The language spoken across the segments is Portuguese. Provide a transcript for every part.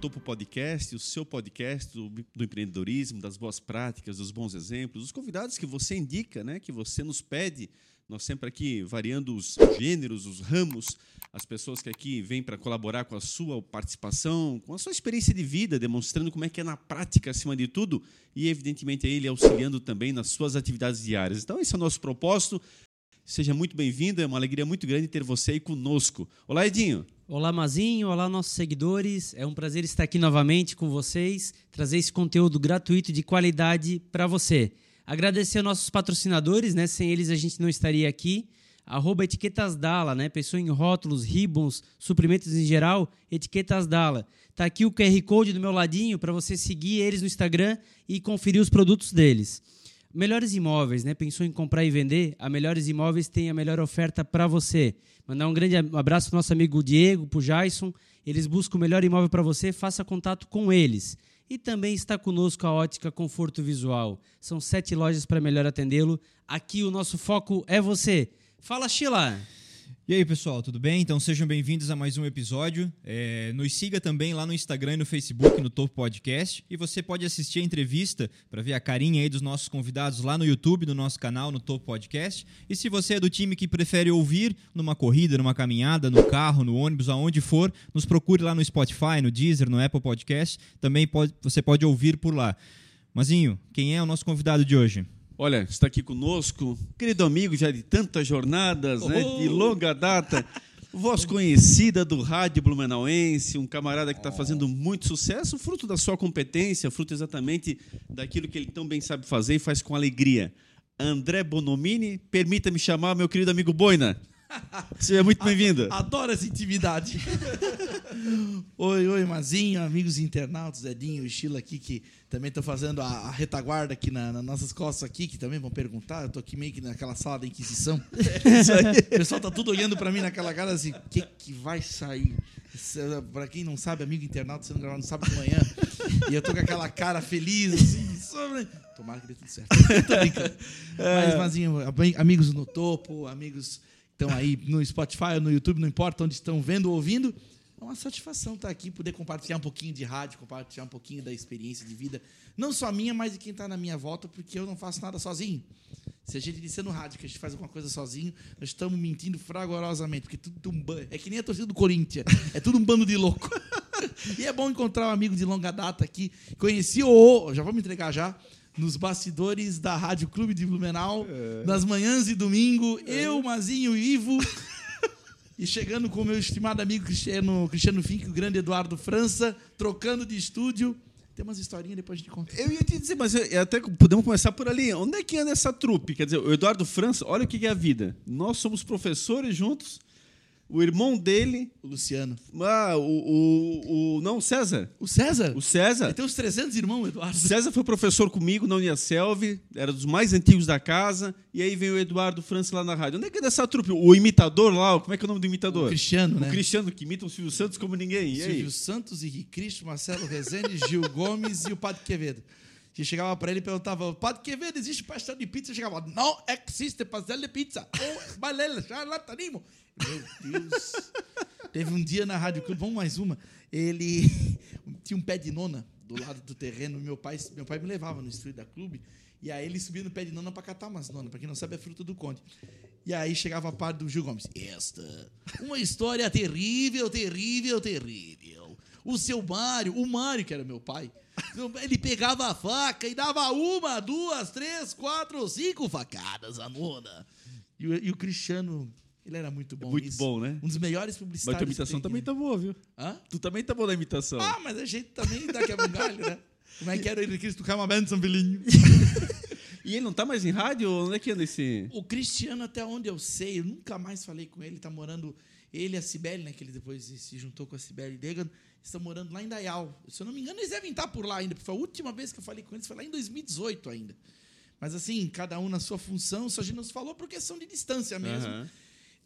Topo Podcast, o seu podcast do, do, empreendedorismo, das boas práticas, dos bons exemplos, os convidados que você indica, né, que você nos pede. Nós sempre aqui variando os gêneros, os ramos, as pessoas que aqui vêm para colaborar com a sua participação, com a sua experiência de vida, demonstrando como é que é na prática, acima de tudo, e evidentemente ele auxiliando também nas suas atividades diárias. Então, esse é o nosso propósito. Seja muito bem-vindo, é uma alegria muito grande ter você aí conosco. Olá, Edinho. Olá, Mazinho. Olá, nossos seguidores. É um prazer estar aqui novamente com vocês, trazer esse conteúdo gratuito de qualidade para você. Agradecer aos nossos patrocinadores, né? Sem eles a gente não estaria aqui. Arroba Etiquetas Dala, né? Pessoa em rótulos, ribbons, suprimentos em geral, Etiquetas Dala. Tá aqui o QR Code do meu ladinho para você seguir eles no Instagram e conferir os produtos deles. Melhores Imóveis, né? Pensou em comprar e vender? A Melhores Imóveis tem a melhor oferta para você. Mandar um grande abraço para nosso amigo Diego, para o Jason. Eles buscam o melhor imóvel para você, faça contato com eles. E também está conosco a Ótica Conforto Visual. São sete lojas para melhor atendê-lo. Aqui o nosso foco é você. Fala, Sheila! E aí, pessoal, tudo bem? Então sejam bem-vindos a mais um episódio. É, nos siga também lá no Instagram e no Facebook, no Topo Podcast. E você pode assistir a entrevista para ver a carinha aí dos nossos convidados lá no YouTube, no nosso canal, no Topo Podcast. E se você é do time que prefere ouvir numa corrida, numa caminhada, no carro, no ônibus, aonde for, nos procure lá no Spotify, no Deezer, no Apple Podcast. Também pode, você pode ouvir por lá. Mazinho, quem é o nosso convidado de hoje? Olha, está aqui conosco, querido amigo já de tantas jornadas, oh. né, de oh! longa data, voz conhecida do rádio blumenauense, um camarada que está fazendo muito sucesso, fruto da sua competência, fruto exatamente daquilo que ele tão bem sabe fazer e faz com alegria. André Bonomini, permita-me chamar meu querido amigo Boina. Seja muito bem-vindo. Adoro essa intimidade. oi, oi, Mazinho, amigos internautas, Edinho e Sheila aqui, que também estão fazendo a, a, retaguarda aqui na, nas nossas costas aqui, que também vão perguntar. Eu estou aqui meio que naquela sala da Inquisição. o pessoal tá tudo olhando para mim naquela cara assim, o que, que vai sair? Para quem não sabe, amigo internauta, sendo gravado no sábado de manhã, e eu tô com aquela cara feliz, assim, sobre... Tomara que dê tudo certo. tô brincando. Mas, Mazinho, amigos no topo, amigos estão aí no Spotify, no YouTube, não importa onde estão vendo ou ouvindo. É uma satisfação estar aqui, poder compartilhar um pouquinho de rádio, compartilhar um pouquinho da experiência de vida, não só minha, mas de quem está na minha volta, porque eu não faço nada sozinho. Se a gente disser no rádio que a gente faz alguma coisa sozinho, nós estamos mentindo fragorosamente, porque tudo um é que nem a torcida do Corinthians, é tudo um bando de louco. e é bom encontrar um amigo de longa data aqui. Conheci o, já vou me entregar já, nos bastidores da Rádio Clube de Blumenau, é. nas manhãs de domingo, é. eu, Mazinho e Ivo. e chegando com o meu estimado amigo Cristiano, Cristiano Fink, o grande Eduardo França, trocando de estúdio. Tem umas historinhas, depois a gente conta. Eu ia te dizer, mas até podemos começar por ali. Onde é que anda essa trupe? Quer dizer, o Eduardo França, olha o que é a vida. Nós somos professores juntos o irmão dele. O Luciano. Ah, o, o, o. Não, César. O César? O César. Ele tem uns 300 irmãos, Eduardo. César foi professor comigo na Uniaselv, era dos mais antigos da casa. E aí veio o Eduardo França lá na rádio. Onde é que é dessa trupe? O imitador lá, como é que é o nome do imitador? O Cristiano, o né? O Cristiano, que imita o Silvio Santos como ninguém. E Silvio Santos, Henrique Cristo, Marcelo Rezende, Gil Gomes e o Padre Quevedo que chegava para ele e perguntava: Padre Quevedo, existe pastel de pizza? Chegava: Não existe pastel de pizza. Ou balela, charlatanismo. Meu Deus. Teve um dia na Rádio Clube, vamos mais uma. Ele tinha um pé de nona do lado do terreno. Meu pai, meu pai me levava no estúdio da clube. E aí ele subia no pé de nona para catar umas nonas. Para quem não sabe, é fruto do conde. E aí chegava a parte do Gil Gomes. Esta, uma história terrível, terrível, terrível. O seu Mário, o Mário, que era meu pai, ele pegava a faca e dava uma, duas, três, quatro, cinco facadas nona. E o, e o Cristiano ele era muito bom. Muito bom, né? Um dos melhores publicitários. Mas tua imitação também né? tá boa, viu? Hã? Tu também tá bom na imitação. Ah, mas a gente também dá que é galho, né? Como é que era ele Cristo tocar uma benção, filhinho? e ele não tá mais em rádio? Onde é que anda esse. O Cristiano, até onde eu sei, eu nunca mais falei com ele, tá morando. Ele e a Cibele, né? Que ele depois se juntou com a Cibele Degan, estão morando lá em Dayal. Se eu não me engano, eles devem estar por lá ainda, porque foi a última vez que eu falei com eles, foi lá em 2018 ainda. Mas assim, cada um na sua função, só a gente nos falou por questão de distância mesmo. Uhum.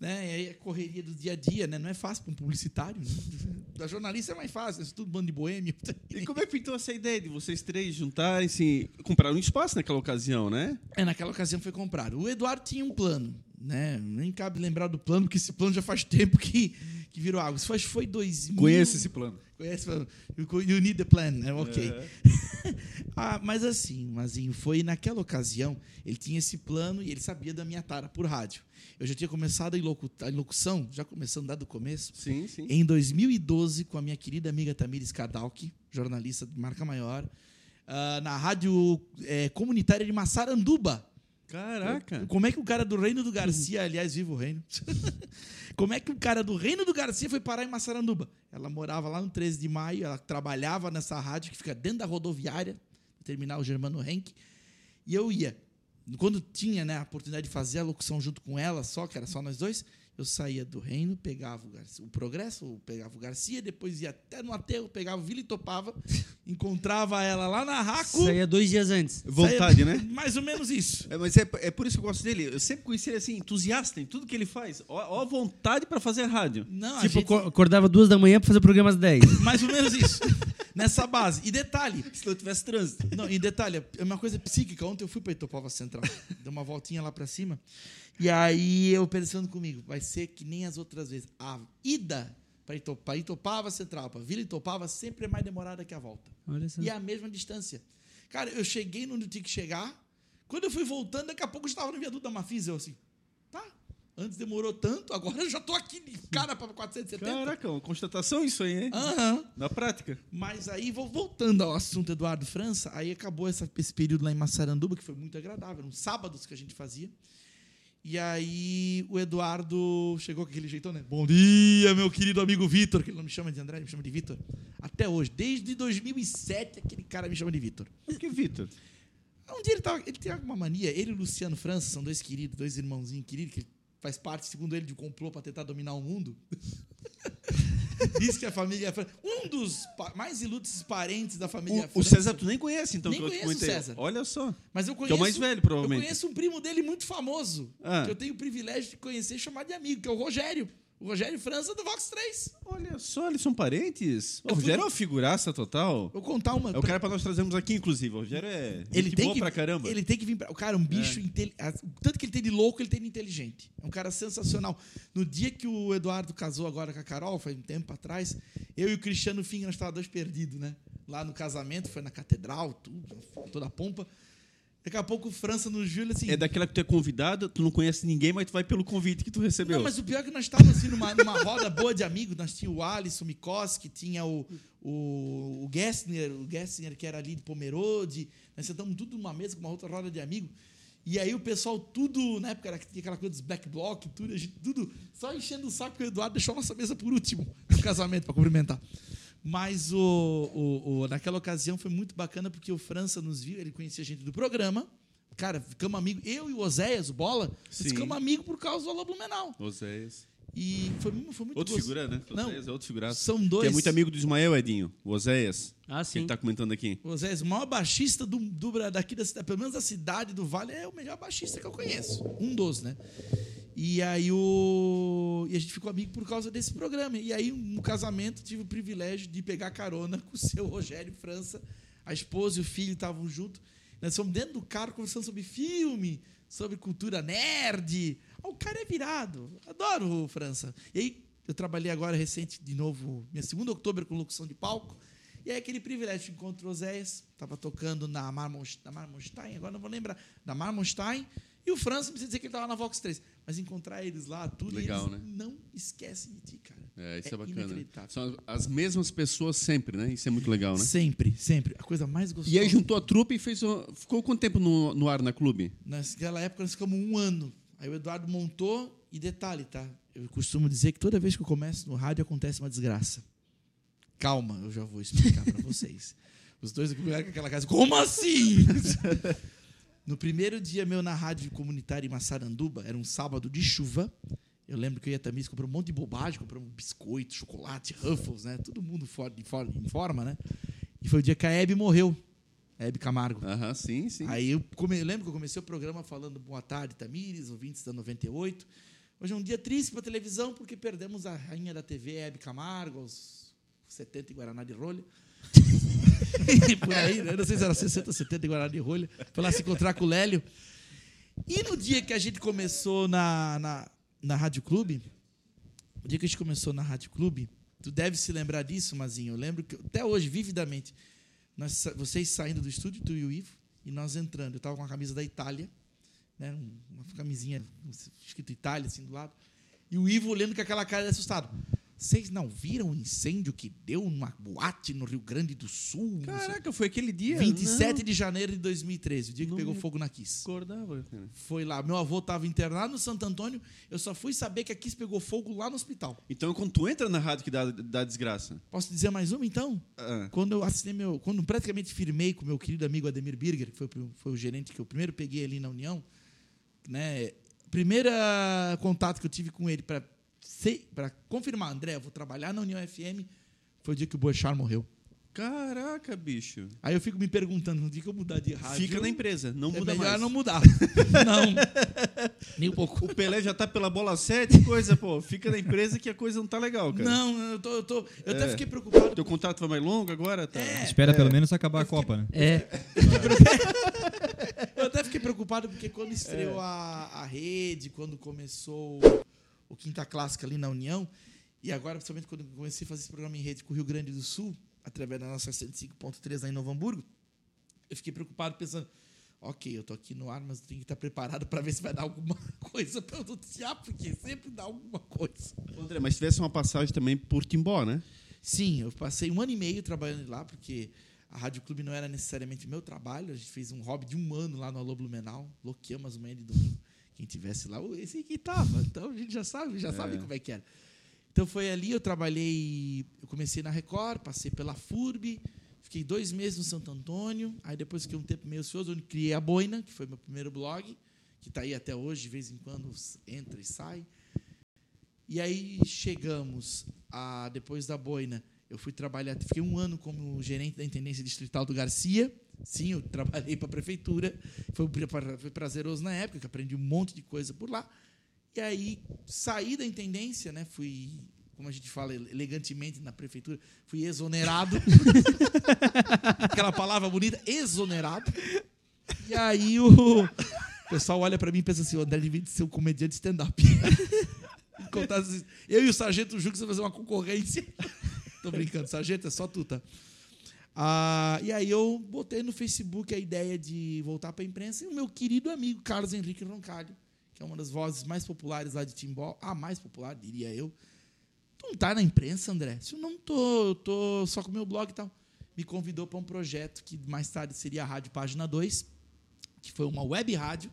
Né? E aí a correria do dia a dia, né? Não é fácil para um publicitário. Né? Da jornalista é mais fácil, é tudo bando de boêmio. E como é que pintou essa ideia de vocês três juntarem-se, compraram um espaço naquela ocasião, né? É, naquela ocasião foi comprado. O Eduardo tinha um plano, né? Nem cabe lembrar do plano, porque esse plano já faz tempo que, que virou água. Isso que foi 2000. Conheço esse plano. Conhece? You you need the plan. É ok. É. ah, mas assim, Mazinho, foi naquela ocasião, ele tinha esse plano e ele sabia da minha tara por rádio. Eu já tinha começado a locu- a locução, já começando lá do começo, Sim, sim. em 2012, com a minha querida amiga Tamires Kardalki, jornalista de marca maior, ah, na rádio eh, comunitária de Massaranduba. Caraca. Como é que o cara do Reino do Garcia, aliás, viva o reino. Como é que o cara do Reino do Garcia foi parar em Massaranduba? Ela morava lá no 13 de maio, ela trabalhava nessa rádio que fica dentro da rodoviária, terminal Germano Henk, e eu ia. Quando tinha né, a oportunidade de fazer a locução junto com ela, só que era só nós dois, eu saía do Reino, pegava o, Garcia, o Progresso, ou pegava o Garcia, depois ia até no aterro, pegava o Vila e topava, encontrava ela lá na Raco. Saía dois dias antes. Vontade, saía- né? Mais ou menos isso. É, mas é, é por isso que eu gosto dele. Eu sempre conheci ele assim, entusiasta em tudo que ele faz. Ó, ó a vontade pra fazer rádio. Não, Tipo, gente- co- acordava duas da manhã pra fazer o programa às 10. Mais ou menos isso. Nessa base. E detalhe. Se não tivesse trânsito. Não, e detalhe, é uma coisa psíquica. Ontem eu fui para Itopava Central. Dei uma voltinha lá para cima. E aí eu pensando comigo, vai ser que nem as outras vezes. A ida para Itopava, Itopava Central, para Vila Itopava, sempre é mais demorada que a volta. E é a mesma distância. Cara, eu cheguei onde eu tinha que chegar. Quando eu fui voltando, daqui a pouco eu estava no viaduto da Mafisa. Eu assim, tá. Antes demorou tanto, agora eu já tô aqui de cara para 470. Caraca, uma constatação isso aí, hein? Aham. Na prática. Mas aí, vo- voltando ao assunto Eduardo França, aí acabou essa- esse período lá em Massaranduba, que foi muito agradável, eram sábados que a gente fazia. E aí o Eduardo chegou com aquele jeitão, né? Bom dia, meu querido amigo Vitor, que ele não me chama de André, ele me chama de Vitor. Até hoje, desde 2007, aquele cara me chama de Vitor. Por que, Vitor? Um dia ele, tava, ele tem alguma mania, ele e o Luciano França são dois queridos, dois irmãozinhos queridos, que faz parte, segundo ele, de um complô para tentar dominar o mundo. Diz que a família França. Um dos mais ilustres parentes da família O, o França. César tu nem conhece, então, Nem que eu te o. César. Olha só. Mas eu Que conheço. é o mais velho, provavelmente. Eu conheço um primo dele muito famoso. Ah. Que eu tenho o privilégio de conhecer e chamar de amigo, que é o Rogério. O Rogério França do Vox 3. Olha só, eles são parentes. O Rogério é uma figuraça total. Vou contar uma. É o cara pra nós trazermos aqui, inclusive. O Rogério é ele tem boa que pra caramba. Ele tem que vir pra. O cara é um bicho inteli- ah, Tanto que ele tem de louco, ele tem de inteligente. É um cara sensacional. No dia que o Eduardo casou agora com a Carol, foi um tempo atrás, eu e o Cristiano Fing, nós estávamos dois perdidos, né? Lá no casamento, foi na catedral, tudo, toda a pompa. Daqui a pouco o França viu ele assim. É daquela que tu é convidado, tu não conhece ninguém, mas tu vai pelo convite que tu recebeu. Não, mas o pior é que nós estávamos assim numa, numa roda boa de amigos. Nós tínhamos o Alisson Mikoski, tinha o, o, o Gessner, o Gessner que era ali de Pomerode. Nós sentamos tudo numa mesa com uma outra roda de amigos. E aí o pessoal tudo, na época era aquela coisa dos black block, tudo, a gente tudo só enchendo o saco que o Eduardo deixou a nossa mesa por último no casamento para cumprimentar. Mas o, o, o- naquela ocasião foi muito bacana porque o França nos viu, ele conhecia a gente do programa. Cara, ficamos amigos. Eu e o Oséias, o Bola, ficamos amigos por causa do Alô Blumenau. Oséias. E foi, foi muito Outro gostoso. figura, né? Não, Oséias é outro figuraço. são Que dois. é muito amigo do Ismael, Edinho. O Oséias. Ah, Que sim. ele tá comentando aqui. O Oséias, o maior baixista do, do, daqui da cidade, pelo menos da cidade do Vale, é o melhor baixista que eu conheço. Um dos, né? E aí o. E a gente ficou amigo por causa desse programa. E aí, no casamento, tive o privilégio de pegar carona com o seu Rogério França. A esposa e o filho estavam juntos. Nós fomos dentro do carro conversando sobre filme, sobre cultura nerd. Ah, O cara é virado. Adoro o França. E aí, eu trabalhei agora recente, de novo, minha segunda outubro com locução de palco. E aí, aquele privilégio, encontrou o Zéias, estava tocando na, na Marmonstein, agora não vou lembrar, na Marmonstein, e o França, não precisa dizer que ele estava na Vox 3, mas encontrar eles lá, tudo, Legal, eles né? não esquecem de ti, cara. É, isso é, É bacana. inacreditável. São as mesmas pessoas sempre, né? Isso é muito legal, né? Sempre, sempre. A coisa mais gostosa. E aí juntou a trupe e fez. Ficou quanto tempo no, no ar na clube? Naquela época nós ficamos um ano. Aí o Eduardo montou, e detalhe, tá? Eu costumo dizer que toda vez que eu começo no rádio acontece uma desgraça. Calma, eu já vou explicar para vocês. Os dois com aquela casa. Como assim? no primeiro dia meu na rádio comunitária em Massaranduba, era um sábado de chuva. Eu lembro que eu ia também comprar um monte de bobagem, comprar um biscoito, chocolate, Ruffles, né? Todo mundo fora, de fora, em forma, né? E foi o dia que a Hebe morreu. A Hebe Camargo. Aham, sim, sim. Aí eu, come- eu lembro que eu comecei o programa falando boa tarde, Tamires, ouvintes da 98. Hoje é um dia triste para televisão porque perdemos a rainha da TV, Hebe Camargo, aos 70 em Guaraná de rolha. Por aí, né? Não sei se era 60 ou 70 em Guaraná de rolha. Foi lá se encontrar com o Lélio. E no dia que a gente começou na, na, na Rádio Clube, O dia que a gente começou na Rádio Clube, tu deve se lembrar disso, Mazinho. Eu lembro que até hoje, vividamente, nós, vocês saindo do estúdio, tu e o Ivo, e nós entrando. Eu estava com a camisa da Itália, né, um- uma camisinha escrito Itália assim do lado, e o Ivo olhando com aquela cara assustado. Vocês não viram o incêndio que deu numa boate no Rio Grande do Sul? Não Caraca, foi aquele dia. 27 de janeiro de 2013, o dia que Não pegou me fogo na Kiss. Acordava, cara. Foi lá. Meu avô estava internado no Santo Antônio. Eu só fui saber que a Kiss pegou fogo lá no hospital. Então, quando tu entra na rádio que dá, dá desgraça. Posso dizer mais uma, então? Ah, Quando eu assinei meu. Quando praticamente firmei com meu querido amigo Ademir Birger, que foi, o- foi o gerente que eu primeiro peguei ali na União, né? Primeiro contato que eu tive com ele para para confirmar, André, eu vou trabalhar na União FM, foi o dia que o Boechat morreu. caraca, bicho. Aí eu fico me perguntando, no dia que eu mudar de rádio. Fica na empresa, não é muda melhor mais. não mudar. não. Nem um pouco. O Pelé já tá pela bola 7, coisa, pô. Fica na empresa que a coisa não tá legal, cara. Não, eu tô, eu tô, eu até É. fiquei preocupado. Teu contrato vai mais longo agora? Tá. É. Espera pelo menos acabar a Copa, né? É, Eu até fiquei preocupado porque quando estreou a, a rede, quando começou o Quinta Clássica ali na União, e agora, principalmente quando comecei a fazer esse programa em rede com o Rio Grande do Sul, através da nossa 105.3 lá em Novo Hamburgo, eu fiquei preocupado pensando, ok, eu tô aqui no ar, mas eu tenho que estar preparado para ver se vai dar alguma coisa para eu noticiar, porque sempre dá alguma coisa. André, mas tivesse uma passagem também por Timbó, né? Sim, eu passei um ano e meio trabalhando lá, porque a Rádio Clube não era necessariamente meu trabalho. A gente fez um hobby de um ano lá no Alô Blumenau, loqueamos as manhãs de domingo. Quem tivesse lá, "Ô, esse aqui tava. Então a gente já sabe, já sabe como é que era. Então foi ali, eu trabalhei, eu comecei na Record, passei pela FURB, fiquei dois meses no Santo Antônio, aí depois fiquei um tempo meio ocioso, onde criei a Boina, que foi meu primeiro blog, que está aí até hoje, de vez em quando entra e sai. E aí chegamos a depois da boina, eu fui trabalhar, fiquei um ano como gerente da intendência distrital do Garcia. Sim, eu trabalhei para a prefeitura. Foi, foi prazeroso na época, que aprendi um monte de coisa por lá. E aí saí da intendência, né? Fui, como a gente fala elegantemente na prefeitura, fui exonerado. Aquela palavra bonita, exonerado. E aí o pessoal olha para mim e pensa assim, o André devia ser um comediante stand-up. Eu e o Sargento Jux vamos fazer uma concorrência. Tô brincando, Sargento, é só tu, tá? Ah, e aí eu botei no Facebook a ideia de voltar para a imprensa e o meu querido amigo Carlos Henrique Roncalho, que é uma das vozes mais populares lá de Timbó, a mais popular, diria eu. Tu não tá na imprensa, André? Se eu não tô, eu tô só com o meu blog e tal. Me convidou para um projeto que mais tarde seria a Rádio Página 2, que foi uma web rádio.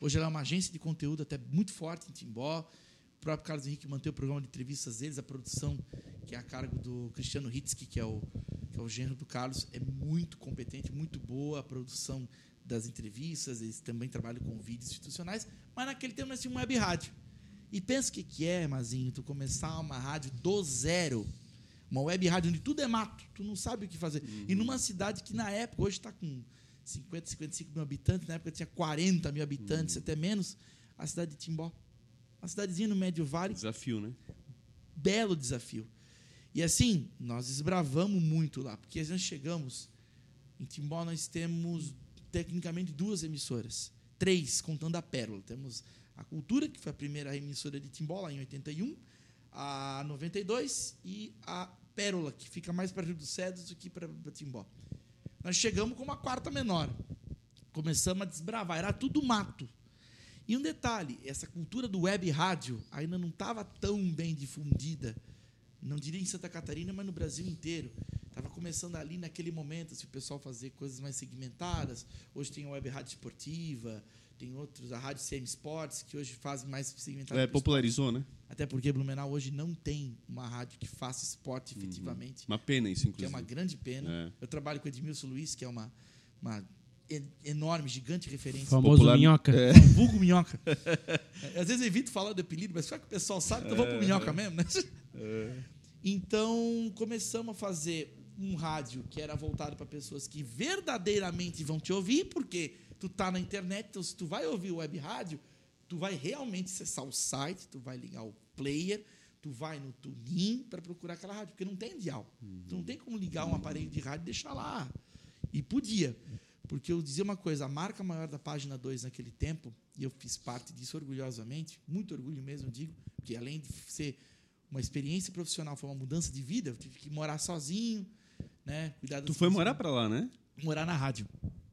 Hoje ela é uma agência de conteúdo até muito forte em Timbó. O próprio Carlos Henrique manteve o programa de entrevistas deles, a produção, que é a cargo do Cristiano Hitzky, que é o, que é o genro do Carlos, é muito competente, muito boa a produção das entrevistas, eles também trabalham com vídeos institucionais, mas naquele tempo nós tínhamos web rádio. E pensa o que, que é, Mazinho, tu começar uma rádio do zero, uma web rádio onde tudo é mato, tu não sabe o que fazer. E numa cidade que na época, hoje está com 50, 55 mil habitantes, na época tinha 40 mil habitantes, até menos, a cidade de Timbó. Uma cidadezinha no Médio Vale, Desafio, né? belo desafio. E assim, nós desbravamos muito lá, porque nós chegamos, em Timbó nós temos tecnicamente duas emissoras, três, contando a Pérola. Temos a Cultura, que foi a primeira emissora de Timbó, lá em 81, a 92 e a Pérola, que fica mais para Rio dos Cedros do que para Timbó. Nós chegamos com uma quarta menor. Começamos a desbravar, era tudo mato. E um detalhe, essa cultura do web rádio ainda não estava tão bem difundida, não diria em Santa Catarina, mas no Brasil inteiro. Estava começando ali naquele momento, se o pessoal fazer coisas mais segmentadas. Hoje tem a web rádio esportiva, tem outros, a rádio CM Sports, que hoje fazem mais segmentado. É, pro esporte. popularizou, né? Até porque Blumenau hoje não tem uma rádio que faça esporte efetivamente Uma pena isso, que é inclusive. uma grande pena. É. Eu trabalho com o Edmilson Luiz, que é uma, uma enorme, gigante referência. famoso Popular- minhoca. É. vulgo minhoca. É, Às vezes eu evito falar do apelido, mas só que o pessoal sabe, então eu vou pro minhoca mesmo, né? Então, começamos a fazer um rádio que era voltado para pessoas que verdadeiramente vão te ouvir, porque tu tá na internet, então se tu vai ouvir o web rádio, tu vai realmente acessar o site, tu vai ligar o player, tu vai no TuneIn para procurar aquela rádio, porque não tem dial. Tu não tem como ligar um aparelho de rádio e deixar lá. E podia. Porque eu dizia uma coisa, a marca maior da página 2 naquele tempo, e eu fiz parte disso orgulhosamente, muito orgulho mesmo, eu digo, porque além de ser uma experiência profissional, foi uma mudança de vida. Eu tive que morar sozinho, né? Cuidar Tu foi morar pra lá, né? morar na rádio.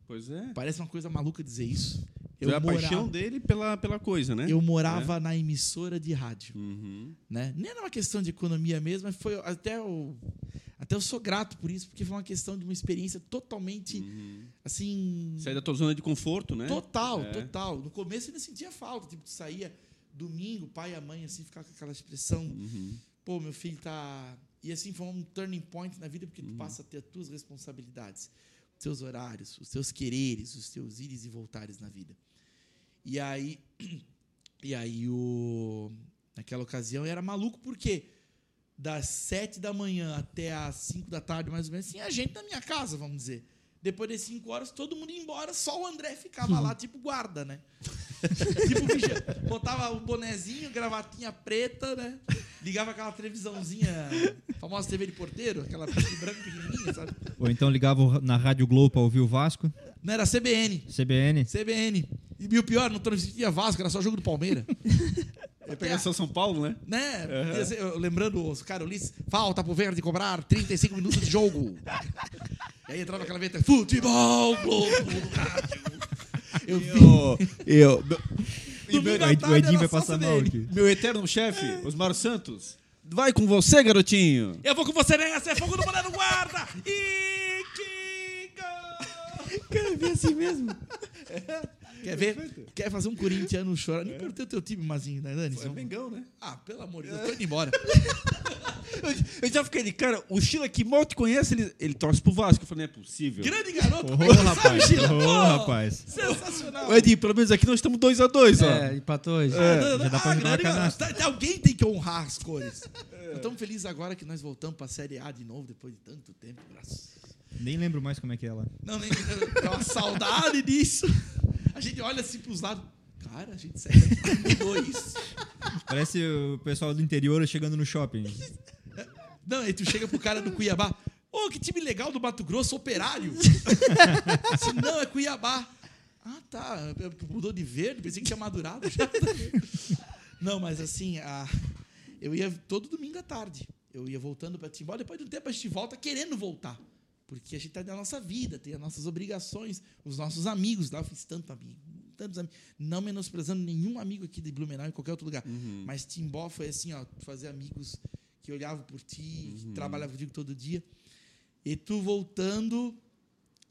Pois é. Parece uma coisa maluca dizer isso. Foi a morava- paixão dele pela, pela coisa, né? Eu morava na emissora de rádio, Uhum. né? Nem era uma questão de economia mesmo, mas foi até o até eu sou grato por isso, porque foi uma questão de uma experiência totalmente Uhum. assim, Sair da tua zona de conforto, né? total, É. total. No começo eu ainda sentia falta, tipo, tu saía domingo, o pai e a mãe assim ficar com aquela expressão, Uhum. pô, meu filho tá e assim foi um turning point na vida porque Uhum. tu passa a ter as tuas responsabilidades, os teus horários, os teus quereres, os teus ires e voltares na vida. E aí e aí o naquela ocasião eu era maluco porque das sete da manhã até as cinco da tarde, mais ou menos, tinha gente na minha casa, vamos dizer. Depois das cinco horas, todo mundo ia embora, só o André ficava lá, tipo guarda, né? tipo, vigia. botava o bonezinho, gravatinha preta, né? Ligava aquela televisãozinha, famosa TV de porteiro, aquela e branco pequenininha, sabe? Ou então ligava na Rádio Globo pra ouvir o Vasco. Não, era CBN. CBN. CBN. E o pior, não transmitia Vasco, era só jogo do Palmeiras. Vai pegar só São Paulo, né? Né? Eu- lembrando os cara Ulisses, falta pro Verde cobrar 35 minutos de jogo. e aí entrava aquela vinheta, futebol, Globo, rádio. Eu vi. Eu. eu e meu, O Edinho vai passar mal aqui. meu eterno chefe, Osmar Santos. Vai com você, garotinho. Eu vou com você nessa, é fogo no boné no guarda. E que gol! Cara, assim mesmo. Quer ver? Quer fazer um corintiano chorar? Nem perguntei o teu time, Mazinho, né, Dani? É Mengão, né? Ah, pelo amor de Deus, tô indo embora. Eu, eu já fiquei de cara, o Sheila que mal te conhece, ele, ele torce pro Vasco. Eu falei, não é possível. Grande garoto, é sabe, rapaz. Sheila? Ô, Pô, rapaz. Sensacional. Edinho, pelo menos aqui nós estamos 2x2, ó. É, empatou hoje. Ah, já dá pra jogar grande garoto. Tá- Alguém tem que honrar as cores. Nós Estamos felizes agora que nós voltamos pra Série A de novo, depois de tanto tempo. Graças. Nem lembro mais como é que é lá. Não, nem é uma saudade disso. A gente olha assim pros lados. Cara, a gente sério, mudou isso. Parece o pessoal do interior chegando no shopping. Não, aí tu chega pro cara do Cuiabá. Ô, que time legal do Mato Grosso, operário. Assim, não, é Cuiabá. Ah, tá. Mudou de verde, pensei que tinha madurado já. Não, mas assim, a- eu ia todo domingo à tarde. Eu ia voltando para Timbó. Depois de um tempo a gente volta querendo voltar. Porque a gente tá na nossa vida, tem as nossas obrigações, os nossos amigos. Lá eu fiz tanto amigo, tantos amigos. Não menosprezando nenhum amigo aqui de Blumenau em qualquer outro lugar. Mas Timbó foi assim, ó, fazer amigos que olhavam por ti, que trabalhavam contigo todo dia. E tu voltando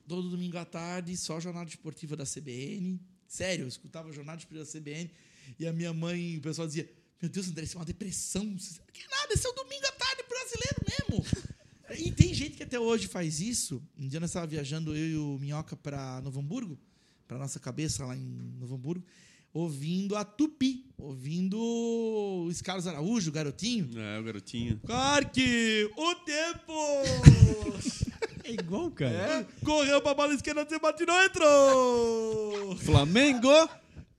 todo domingo à tarde, só jornada esportiva da CBN. Sério, eu escutava a jornada esportiva da CBN e a minha mãe, o pessoal dizia: Meu Deus, André, isso é uma depressão. Que nada, esse é o domingo à tarde brasileiro mesmo. E tem gente que até hoje faz isso. Um dia nós estávamos viajando, eu e o Minhoca, para Novo Hamburgo, para nossa cabeça lá em Novo Hamburgo, ouvindo a Tupi, ouvindo o Carlos Araújo, o garotinho. É, o garotinho. Clark, o tempo! É igual, cara. Correu pra bola esquerda, se bate não entrou! Flamengo.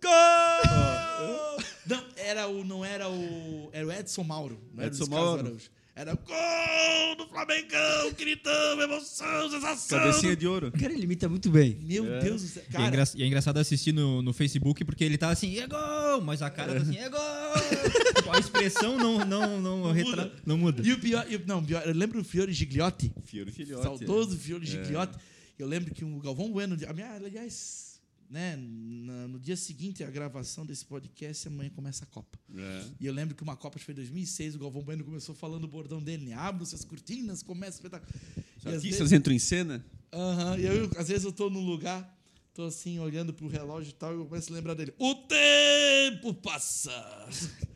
Gol! Não, era o, não era o. Era o Edson Mauro. Não era o Edson Mauro. Araújo. Era o gol do Flamengão, gritamos, emoção, sensação. Cabecinha de ouro. Cara, ele imita muito bem. Meu Deus do céu. E é, Cara, engra- e é engraçado assistir no, no Facebook porque ele tá assim, é gol! Mas a cara tá assim, é gol! Tipo, a expressão não, não, não, retra- muda. não muda. e o pior, e o- não, pior, eu lembro do Fiore Gigliotti. Fiore Filhote. Saudoso Fiore Gigliotti. Eu lembro que o Galvão Bueno, a minha, aliás, né, no dia seguinte à gravação desse podcast, amanhã começa a Copa. É. E eu lembro que uma Copa foi em 2006, o Galvão Bueno começou falando o bordão dele, né? Abram-se as cortinas, começa o espetáculo. Os artistas vezes, entram em cena. Aham, e eu, às vezes eu tô num lugar, tô assim, olhando pro relógio e tal, e eu começo a lembrar dele. O tempo passa!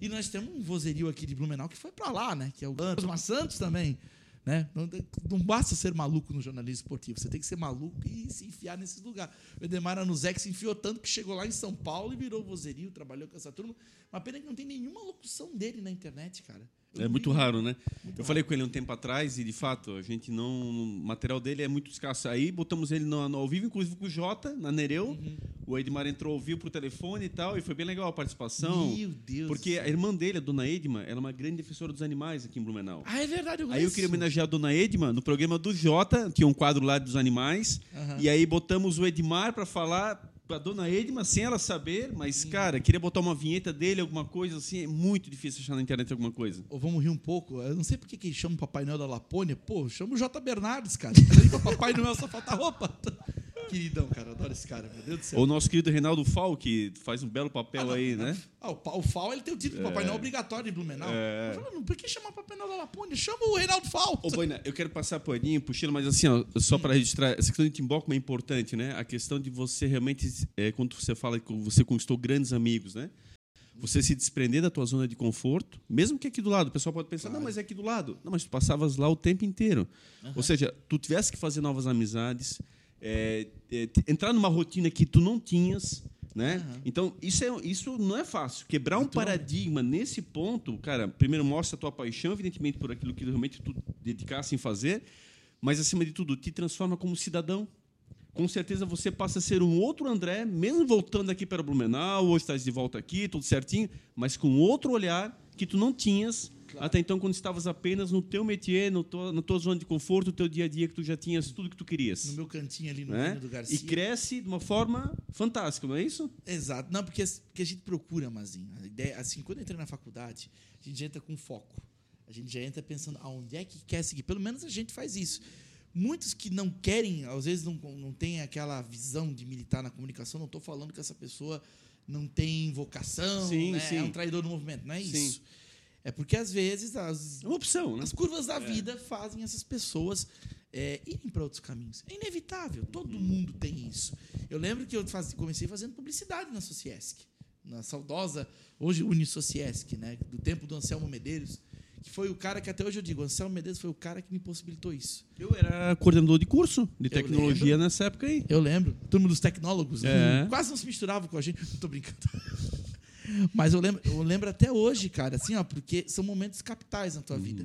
E nós temos um vozerio aqui de Blumenau que foi pra lá, né? Que é o Osmar Santos também. Né? Não, não basta ser maluco no jornalismo esportivo, você tem que ser maluco e se enfiar nesses lugares. O Edemar Anuzek se enfiou tanto que chegou lá em São Paulo e virou vozerio, trabalhou com essa turma. Uma pena que não tem nenhuma locução dele na internet, cara. É muito raro, né? Muito eu raro. falei com ele um tempo atrás e, de fato, a gente não. O material dele é muito escasso. Aí botamos ele no, no ao vivo, inclusive com o Jota, na Nereu. Uhum. O Edmar entrou ao vivo pro telefone e tal, e foi bem legal a participação. Meu Deus. Porque a irmã dele, a dona Edma, ela é uma grande defensora dos animais aqui em Blumenau. Ah, é verdade, eu Aí eu queria homenagear a dona Edma no programa do Jota, tinha um quadro lá dos animais. Aham. E aí botamos o Edmar para falar a dona Edma, sem ela saber, mas, cara, queria botar uma vinheta dele, alguma coisa assim. É muito difícil achar na internet alguma coisa. Ou vamos rir um pouco. Eu não sei por que que chama o Papai Noel da Lapônia. Pô, chama o J. Bernardes, cara. Papai Noel só falta roupa. Queridão, cara. Adoro esse cara, meu Deus do céu. O nosso querido Reinaldo Fal, que faz um belo papel Ah, não, aí, não. né? Ah, o, o FAO ele tem o título de Papai Noel obrigatório de Blumenau. É. Por que chamar Papai Noel da Lapônia? Chama o Reinaldo FAO. Ô, Boina, eu quero passar paninho, puxando, mas assim, ó, só para registrar, essa questão de Timbó como é importante, né? A questão de você realmente, é, quando você fala que você conquistou grandes amigos, né? Você se desprender da tua zona de conforto, mesmo que aqui do lado. O pessoal pode pensar, não, mas é aqui do lado. Não, mas tu passavas lá o tempo inteiro. Ou seja, tu tivesse que fazer novas amizades, é, é, entrar numa rotina que tu não tinhas, né? Então, isso, é, isso não é fácil. Quebrar um paradigma nesse ponto, cara, primeiro mostra a tua paixão, evidentemente, por aquilo que realmente tu dedicasse em fazer, mas, acima de tudo, te transforma como cidadão. Com certeza você passa a ser um outro André, mesmo voltando aqui para Blumenau, hoje estás de volta aqui, tudo certinho, mas com outro olhar que tu não tinhas até então quando estavas apenas no teu métier, no tua, na tua zona de conforto, no teu dia a dia que tu já tinhas tudo que tu querias. No meu cantinho ali no? Vino do Garcia. E cresce de uma forma fantástica, não é isso? Exato. Não, porque, porque a gente procura, Mazinho. A ideia, assim, quando eu entrei na faculdade, a gente já entra com foco. A gente já entra pensando aonde é que quer seguir. Pelo menos a gente faz isso. Muitos que não querem, às vezes não, não têm aquela visão de militar na comunicação, não estou falando que essa pessoa não tem vocação, Sim, né? sim. é um traidor do movimento. Não é Sim. isso. É porque, às vezes, as, É uma opção, né? as curvas da vida fazem essas pessoas é, irem para outros caminhos. É inevitável, todo mundo tem isso. Eu lembro que eu faz- comecei fazendo publicidade na Sociesc, na saudosa, hoje Unisociesc, né, do tempo do Anselmo Medeiros, que foi o cara que até hoje eu digo, Anselmo Medeiros foi o cara que me possibilitou isso. Eu era coordenador de curso de tecnologia lembro. nessa época aí. Eu lembro, turma dos tecnólogos? É. quase não se misturava com a gente. Tô brincando. Mas eu lembro, eu lembro até hoje, cara, assim, ó, porque são momentos capitais na tua vida.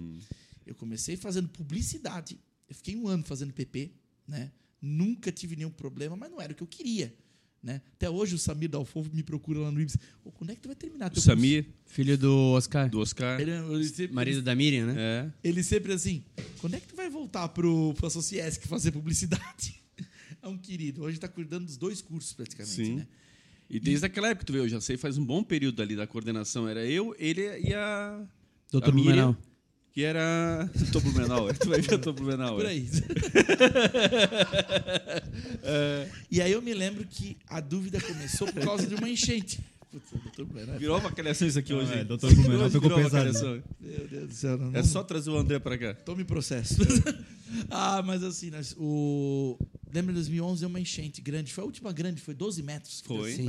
Eu comecei fazendo publicidade. Eu fiquei um ano fazendo PP, né? Nunca tive nenhum problema, mas não era o que eu queria. Né? Até hoje o Samir Dalfofo me procura lá no IBS. Ô, quando é que tu vai terminar O teu Samir, Filho do Oscar, do Oscar. curso? Ele, ele sempre, marido da Miriam, né? É. ele sempre assim, quando é que tu vai voltar pro, pro Sociesc fazer publicidade? É um querido. Hoje está cuidando dos dois cursos praticamente, Sim. né? E desde aquela época, tu vê, eu já sei, faz um bom período ali da coordenação. Era eu, ele e a. Doutor a Miriam. Que era. Doutor Blumenau, é. tu vai ver doutor Blumenau. Por é. aí. E aí eu me lembro que a dúvida começou por causa de uma enchente. Putz. Virou uma calhação isso aqui Não, hoje. é, doutor Blumenau uma pesado. Meu Deus do céu. Não, É só trazer o André pra cá. Tome processo. ah, mas assim, nós, o... lembra em 2011 deu uma enchente grande. Foi a última grande, foi 12 metros. que Foi. Sim.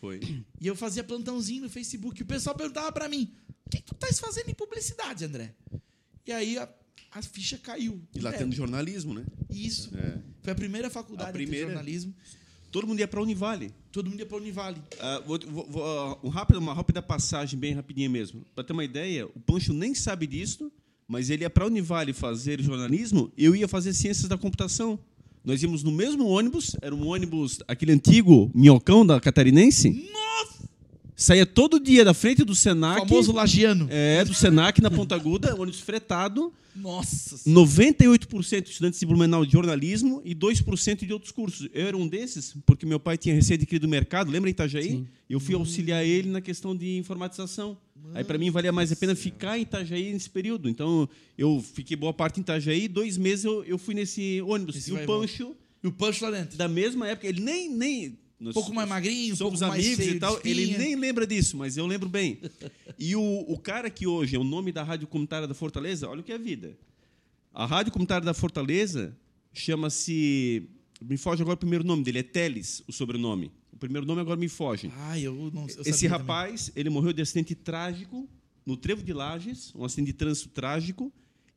Foi. E eu fazia plantãozinho no Facebook. E o pessoal perguntava pra mim: o que, que tu estás fazendo em publicidade, André? E aí a, a ficha caiu. E lá É, tendo jornalismo, né? Isso. É. Foi a primeira faculdade A primeira- de jornalismo. Todo mundo ia pra Univale. Todo mundo ia pra Univale. Ah, vou- vou- vou- ah, um rápido- uma rápida passagem, bem rapidinha mesmo. Para ter uma ideia, o Pancho nem sabe disso, mas ele ia para a Univale fazer jornalismo, eu ia fazer ciências da computação. Nós íamos no mesmo ônibus, era um ônibus, aquele antigo minhocão da Catarinense. Nossa! Saía todo dia da frente do O Senac. famoso lagiano. É, do Senac na Ponta Aguda, ônibus fretado. Nossa! 98% de estudantes de Blumenau de jornalismo e 2% de outros cursos. Eu era um desses, porque meu pai tinha recém-adquirido o mercado, lembra em Itajaí? Sim. Eu fui auxiliar ele na questão de informatização. Aí para mim valia mais a pena ficar em Itajaí nesse período. Então eu fiquei boa parte em Itajaí, dois meses eu, eu fui nesse ônibus. Esse e o. Pancho, E o Pancho lá dentro. da mesma época, ele nem. nem Um pouco mais magrinho, somos pouco amigos e tal. Ele nem lembra disso, mas eu lembro bem. E o, o cara que hoje é o nome da Rádio Comunitária da Fortaleza, olha o que é vida. A Rádio Comunitária da Fortaleza chama-se. Me foge agora o primeiro nome dele, é Teles, o sobrenome. Primeiro nome agora me foge. Ah, eu não eu Esse rapaz, ele morreu de acidente trágico no Trevo de Lages, um acidente de trânsito trágico.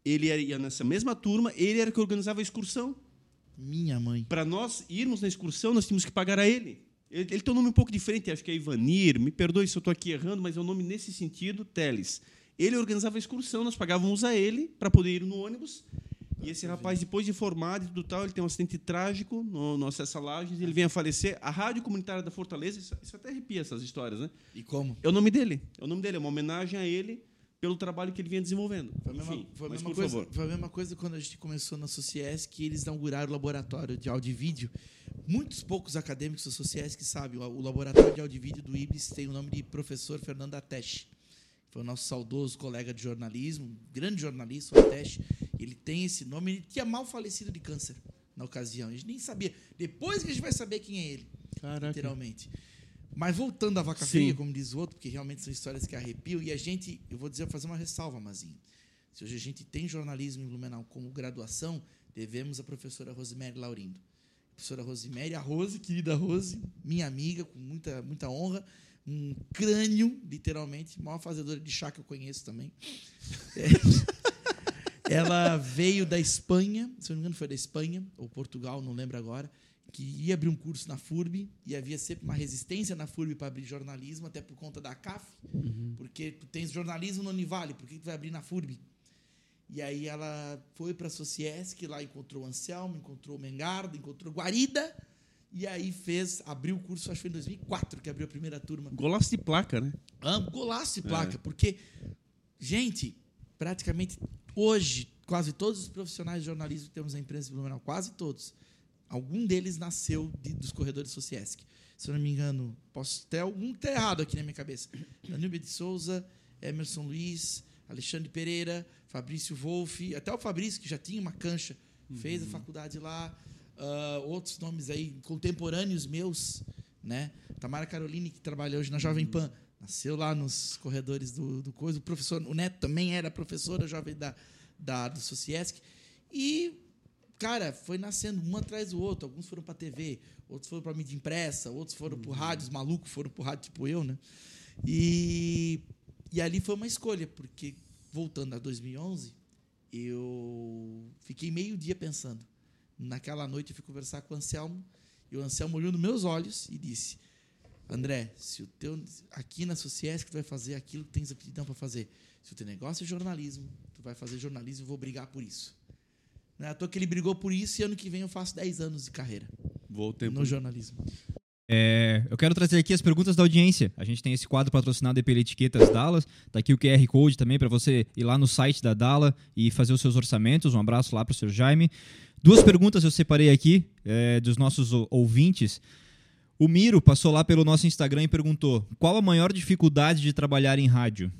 Ele ia nessa mesma turma, ele era que organizava a excursão. também. Minha mãe. Para nós irmos na excursão, nós tínhamos que pagar a ele. Ele, ele tem um nome um pouco diferente, acho que é Ivanir. Me perdoe se eu estou aqui errando, mas é um nome nesse sentido, Teles. Ele organizava a excursão, nós pagávamos a ele para poder ir no ônibus. E esse rapaz, depois de formado e tudo tal, ele tem um acidente trágico no, no acesso a Lages, ele vem a falecer. A Rádio Comunitária da Fortaleza, isso, isso até arrepia essas histórias, né? E como? É o nome dele. É o nome dele, é uma homenagem a ele pelo trabalho que ele vinha desenvolvendo. Foi a mesma, Enfim, foi a mesma coisa, favor. foi a mesma coisa quando a gente começou na Sociesc, que eles inauguraram o laboratório de áudio e vídeo. Muitos poucos acadêmicos da Sociesc sabem, o o laboratório de áudio e vídeo do IBS tem o nome de professor Fernando Ateste. Foi o nosso saudoso colega de jornalismo, grande jornalista, o Ateste. Ele tem esse nome, ele tinha mal falecido de câncer na ocasião. A gente nem sabia. Depois que a gente vai saber quem é ele Caraca. literalmente. Mas voltando à vaca Sim. fria, como diz o outro, porque realmente são histórias que arrepiam, e a gente, eu vou dizer, fazer uma ressalva, Mazinho. Se hoje a gente tem jornalismo em Blumenau como graduação, devemos à professora Rosemary Laurindo. Professora Rosemary, a Rose, querida Rose, minha amiga, com muita, muita honra, um crânio, literalmente, maior fazedora de chá que eu conheço também. É. Ela veio da Espanha, se não me engano foi da Espanha, ou Portugal, não lembro agora, que ia abrir um curso na FURB e havia sempre uma resistência na FURB para abrir jornalismo, até por conta da CAF, porque tu tens jornalismo no Univale, por que tu vai abrir na FURB? E aí ela foi para a Sociesc, lá encontrou o Anselmo, encontrou o Mengarda, encontrou Guarida, e aí fez, abriu o curso, acho que foi em 2004 que abriu a primeira turma. Golaço de placa, né? Ah, golaço de placa, porque, gente, praticamente hoje, quase todos os profissionais de jornalismo que temos na imprensa de Blumenau, quase todos, algum deles nasceu de- dos corredores Sociesc. Se eu não me engano, posso ter algum que tá errado aqui na minha cabeça. Danúbio de Souza, Emerson Luiz, Alexandre Pereira, Fabrício Wolff, até o Fabrício, que já tinha uma cancha, fez a faculdade lá. Ah, outros nomes aí, contemporâneos meus, né? Tamara Caroline, que trabalha hoje na Jovem Pan, nasceu lá nos corredores do, do coisa. O professor, o Neto também era professora jovem da, da, do Sociesc. E, cara, foi nascendo um atrás do outro. Alguns foram para TV, outros foram para mídia impressa, outros foram para rádio, os malucos foram para rádio tipo eu, né? E, e ali foi uma escolha, porque, voltando a 2011, eu fiquei meio dia pensando. Naquela noite eu fui conversar com o Anselmo, e o Anselmo olhou nos meus olhos e disse: André, se o teu aqui na Sociesc tu vai fazer aquilo que tens aptidão para fazer. Se o teu negócio é jornalismo, tu vai fazer jornalismo, eu vou brigar por isso. Não é à toa que ele brigou por isso e ano que vem eu faço 10 anos de carreira Vou tempo. no jornalismo. É, eu quero trazer aqui as perguntas da audiência. A gente tem esse quadro patrocinado pela Etiquetas Dallas. Tá aqui o QR Code também para você ir lá no site da Dala e fazer os seus orçamentos. Um abraço lá para o Sr. Jaime. Duas perguntas eu separei aqui é, dos nossos ou- ouvintes. O Miro passou lá pelo nosso Instagram e perguntou: qual a maior dificuldade de trabalhar em rádio?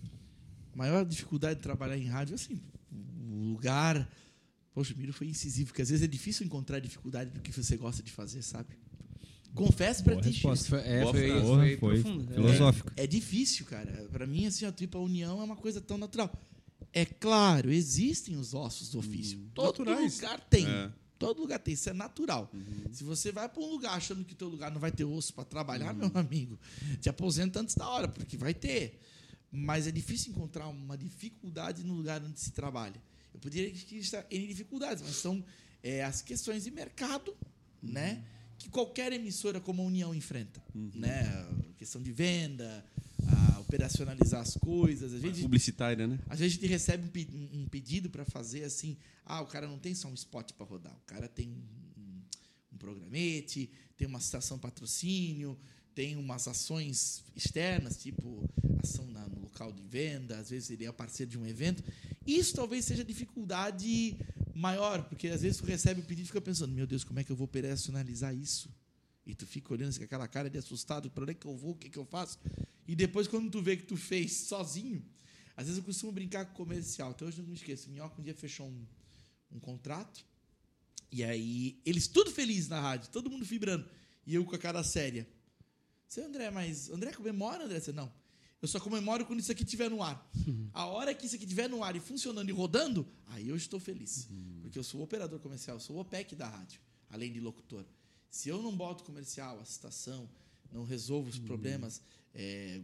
A maior dificuldade de trabalhar em rádio, assim, o lugar. Poxa, o Miro foi incisivo, porque às vezes é difícil encontrar dificuldade do que você gosta de fazer, sabe? Confesso pra Boa ti, resposta. Foi, é, Boa foi, foi, foi profundo. É. filosófico. É difícil, cara. Pra mim, assim, a tripa união é uma coisa tão natural. É claro, existem os ossos do ofício. Todo naturais. lugar tem. É. Todo lugar tem. Isso é natural. Se você vai para um lugar achando que teu lugar não vai ter osso para trabalhar, meu amigo, te aposenta antes da hora, porque vai ter. Mas é difícil encontrar uma dificuldade no lugar onde se trabalha. Eu poderia listar N dificuldades, mas são é, as questões de mercado, né? Que qualquer emissora como a União enfrenta. Né? A questão de venda, operacionalizar as coisas. Às vezes, Publicitária, né? às vezes a gente recebe um, pe- pedido para fazer assim, ah, o cara não tem só um spot para rodar, o cara tem um, um, um programete, tem uma citação patrocínio, tem umas ações externas, tipo ação na- no local de venda, às vezes ele é parceiro de um evento. Isso talvez seja a dificuldade maior, porque às vezes tu recebe o pedido e fica pensando, meu Deus, como é que eu vou operacionalizar isso? E tu fica olhando com aquela cara de assustado, para onde é que eu vou, o que, que eu faço? E depois, quando tu vê que tu fez sozinho, às vezes eu costumo brincar com comercial. Até hoje eu não me esqueço. O Minhoca um dia fechou um, um contrato. E aí, eles tudo felizes na rádio, todo mundo vibrando. E eu com a cara séria. Seu André, mas André comemora, André? Não. Eu só comemoro quando isso aqui estiver no ar. A hora que isso aqui estiver no ar e funcionando e rodando, aí eu estou feliz. Porque eu sou o operador comercial, sou o OPEC da rádio, além de locutor. Se eu não boto comercial, a citação, não resolvo os problemas, é,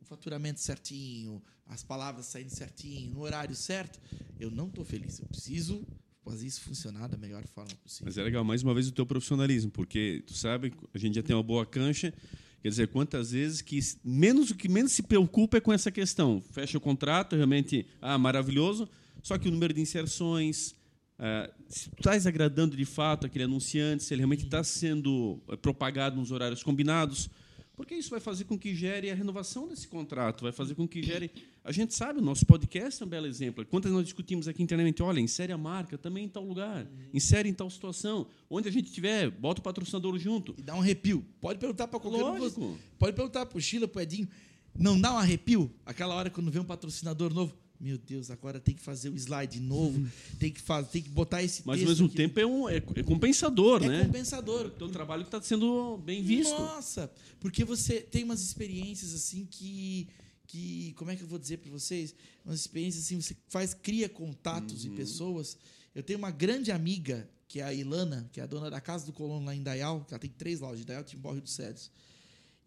o faturamento certinho, as palavras saindo certinho, no horário certo, eu não estou feliz. Eu preciso fazer isso funcionar da melhor forma possível. Mas é legal, mais uma vez, o teu profissionalismo, porque tu sabe, a gente já tem uma boa cancha. Quer dizer, quantas vezes que menos o que menos se preocupa é com essa questão. Fecha o contrato, realmente, ah, maravilhoso, só que o número de inserções, ah, se tu estás agradando de fato aquele anunciante, se ele realmente está sendo eh, propagado nos horários combinados. Porque isso vai fazer com que gere a renovação desse contrato, vai fazer com que gere. A gente sabe, o nosso podcast é um belo exemplo. Quantas nós discutimos aqui internamente? Olha, insere a marca também em tal lugar, insere em tal situação. Onde a gente tiver, bota o patrocinador junto. E dá um arrepio. Pode perguntar para qualquer um. Lógico. vocês. Pode perguntar pro Sheila, pro Edinho. Não dá um arrepio? Aquela hora quando vê um patrocinador novo. Meu Deus, agora tem que fazer o slide novo, tem que fazer, tem que botar esse Mas, ao mesmo aqui. tempo, é, um, é, é compensador, é né? compensador. O teu trabalho está sendo bem visto. Nossa, porque você tem umas experiências assim que que como é que eu vou dizer para vocês? Umas experiências assim, você faz cria contatos Uhum. e pessoas. Eu tenho uma grande amiga, que é a Ilana, que é a dona da Casa do Colono lá em Dayal, que ela tem três lojas, Dayal, Timbó e Rio dos Cedros.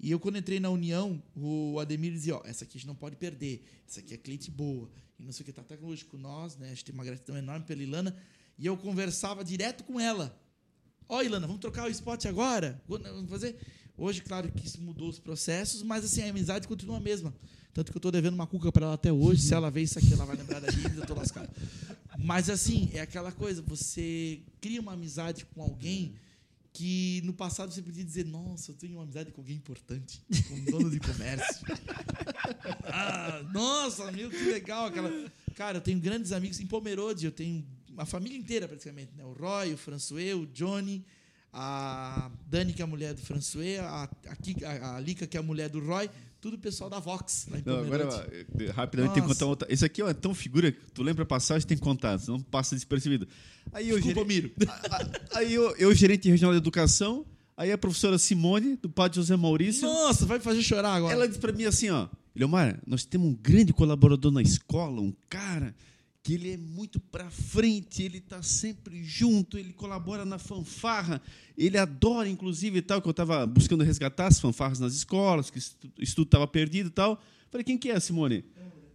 E eu, quando entrei na União, o Ademir dizia, ó, essa aqui a gente não pode perder, essa aqui é cliente boa, e não sei o que, tá tecnológico com nós, né? A gente tem uma gratidão enorme pela Ilana, e eu conversava direto com ela. Ó, Ilana, vamos trocar o spot agora? Vamos fazer? Hoje, claro que isso mudou os processos, mas assim, a amizade continua a mesma. Tanto que eu tô devendo uma cuca para ela até hoje. Se ela ver isso aqui, ela vai lembrar da dívida, eu tô lascado. Mas assim, é aquela coisa, você cria uma amizade com alguém que no passado você podia dizer, nossa, eu tenho uma amizade com alguém importante, com um dono de comércio. Ah, nossa, meu, que legal aquela. Cara, eu tenho grandes amigos em Pomerode, eu tenho a família inteira praticamente, né? O Roy, o François, o Johnny, a Dani, que é a mulher do François, a, a, Kika- a, a Lica, que é a mulher do Roy, tudo pessoal da Vox Não, agora, eh, rapidamente, tem que contar outra. Esse aqui é tão figura que tu lembra a passagem tem que contar, senão passa despercebido. Aí eu, Desculpa, Miro. aí eu, eu, gerente regional de educação, aí a professora Simone, do padre José Maurício, Nossa, vai me fazer chorar agora. ela disse pra mim assim, ó, Leomar, nós temos um grande colaborador na escola, um cara que ele é muito pra frente, ele tá sempre junto, ele colabora na fanfarra, ele adora, inclusive, tal, que eu estava buscando resgatar as fanfarras nas escolas, que isso isso tudo estava perdido e tal. Falei, quem que é, Simone?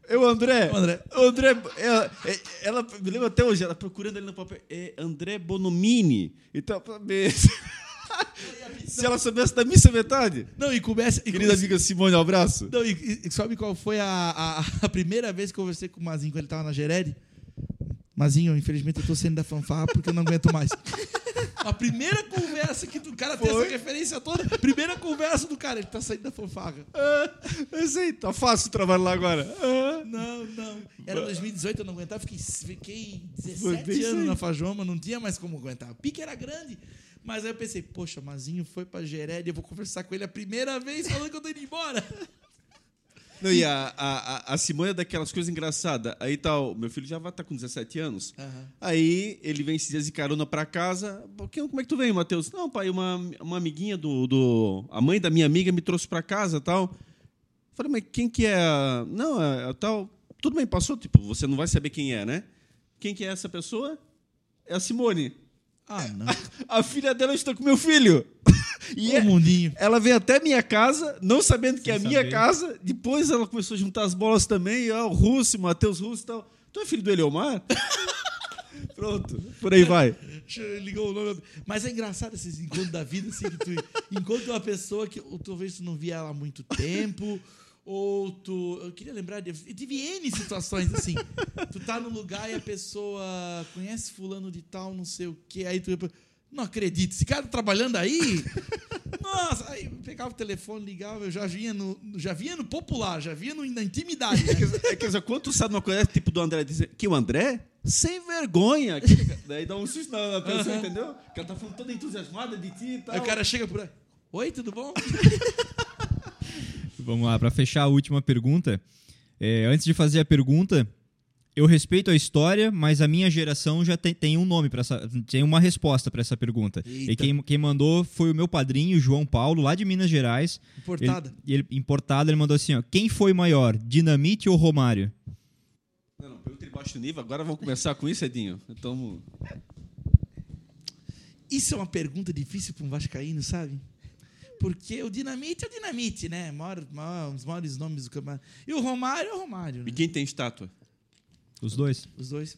Eu, André. O André. O André, ela, é- ela, me lembro até hoje, ela procurando ali no papel, é André Bonomini. Então, ver se- ela soubesse da missa metade. Não, e começa. E Querida amiga Simone, um abraço. Não, e, e sabe qual foi a, a, a primeira vez que eu conversei com o Mazinho quando ele tava na Gerede? Mazinho, infelizmente eu tô saindo da fanfarra porque eu não aguento mais. A primeira conversa que do cara tem essa Foi. referência toda, primeira conversa do cara, ele tá saindo da fanfarra. Ah, eu sei, tá fácil o trabalho lá agora. Ah. Não, não. Era 2018, eu não aguentava, fiquei, fiquei Foi 17 bem isso anos na Fajoma, não tinha mais como aguentar. O pique era grande. Mas aí eu pensei, poxa, Mazinho foi pra Gerede, eu vou conversar com ele a primeira vez falando que eu tô indo embora. Não, e a, a, a- a Simone é daquelas coisas engraçadas. Aí tá, o meu filho já vai estar com 17 anos. Aham. Aí ele vem esses dias de carona pra casa. "Pô, que- Como é que tu vem, Matheus? Não, pai, uma, uma amiguinha do, do. A mãe da minha amiga me trouxe pra casa tal. Falei, mas quem que é? a- Não, é, é tal. Tudo bem, passou. Tipo, você não vai saber quem é, né? Quem que é essa pessoa? É a Simone. Ah, não. A filha dela está com meu filho. E Ô, é- mundinho. ela veio até minha casa, não sabendo que é a Sem minha casa. Depois ela começou a juntar as bolas também. Ó, o Russo, o Matheus Russo e tal. Tu é filho do Eleomar? Pronto, por aí vai. Ligou o nome. Mas é engraçado esses encontros da vida, assim, que tu encontra uma pessoa que talvez tu não via ela há muito tempo, ou tu. Eu queria lembrar, de, eu tive N situações assim. Tu tá no lugar e a pessoa conhece fulano de tal, não sei o quê, aí tu. Não acredito, esse cara tá trabalhando aí? Nossa, aí eu pegava o telefone, ligava, eu já vinha no, já vinha no popular, já vinha no, na intimidade. né? É que, é quando tu sabe uma coisa tipo do André dizer que o André, sem vergonha. cara- Daí dá um susto na na pessoa, entendeu? Que ela tá falando toda entusiasmada de ti e tal. Aí o cara chega por aí. Oi, tudo bom? Vamos lá, para fechar a última pergunta. É, antes de fazer a pergunta, eu respeito a história, mas a minha geração já tem, tem um nome para essa, tem uma resposta para essa pergunta. Eita. E quem, quem mandou foi o meu padrinho, João Paulo, lá de Minas Gerais. Importada. Ele, ele, importado, ele mandou assim: ó, quem foi maior, Dinamite ou Romário? Não, não, pergunta de baixo nível. Agora vamos começar com isso, Edinho. Então, Isso é uma pergunta difícil para um vascaíno, sabe? Porque o Dinamite é o Dinamite, né? Maior, maior, um dos maiores nomes do campeonato. E o Romário é o Romário, né? e quem tem estátua? Os dois. Os dois.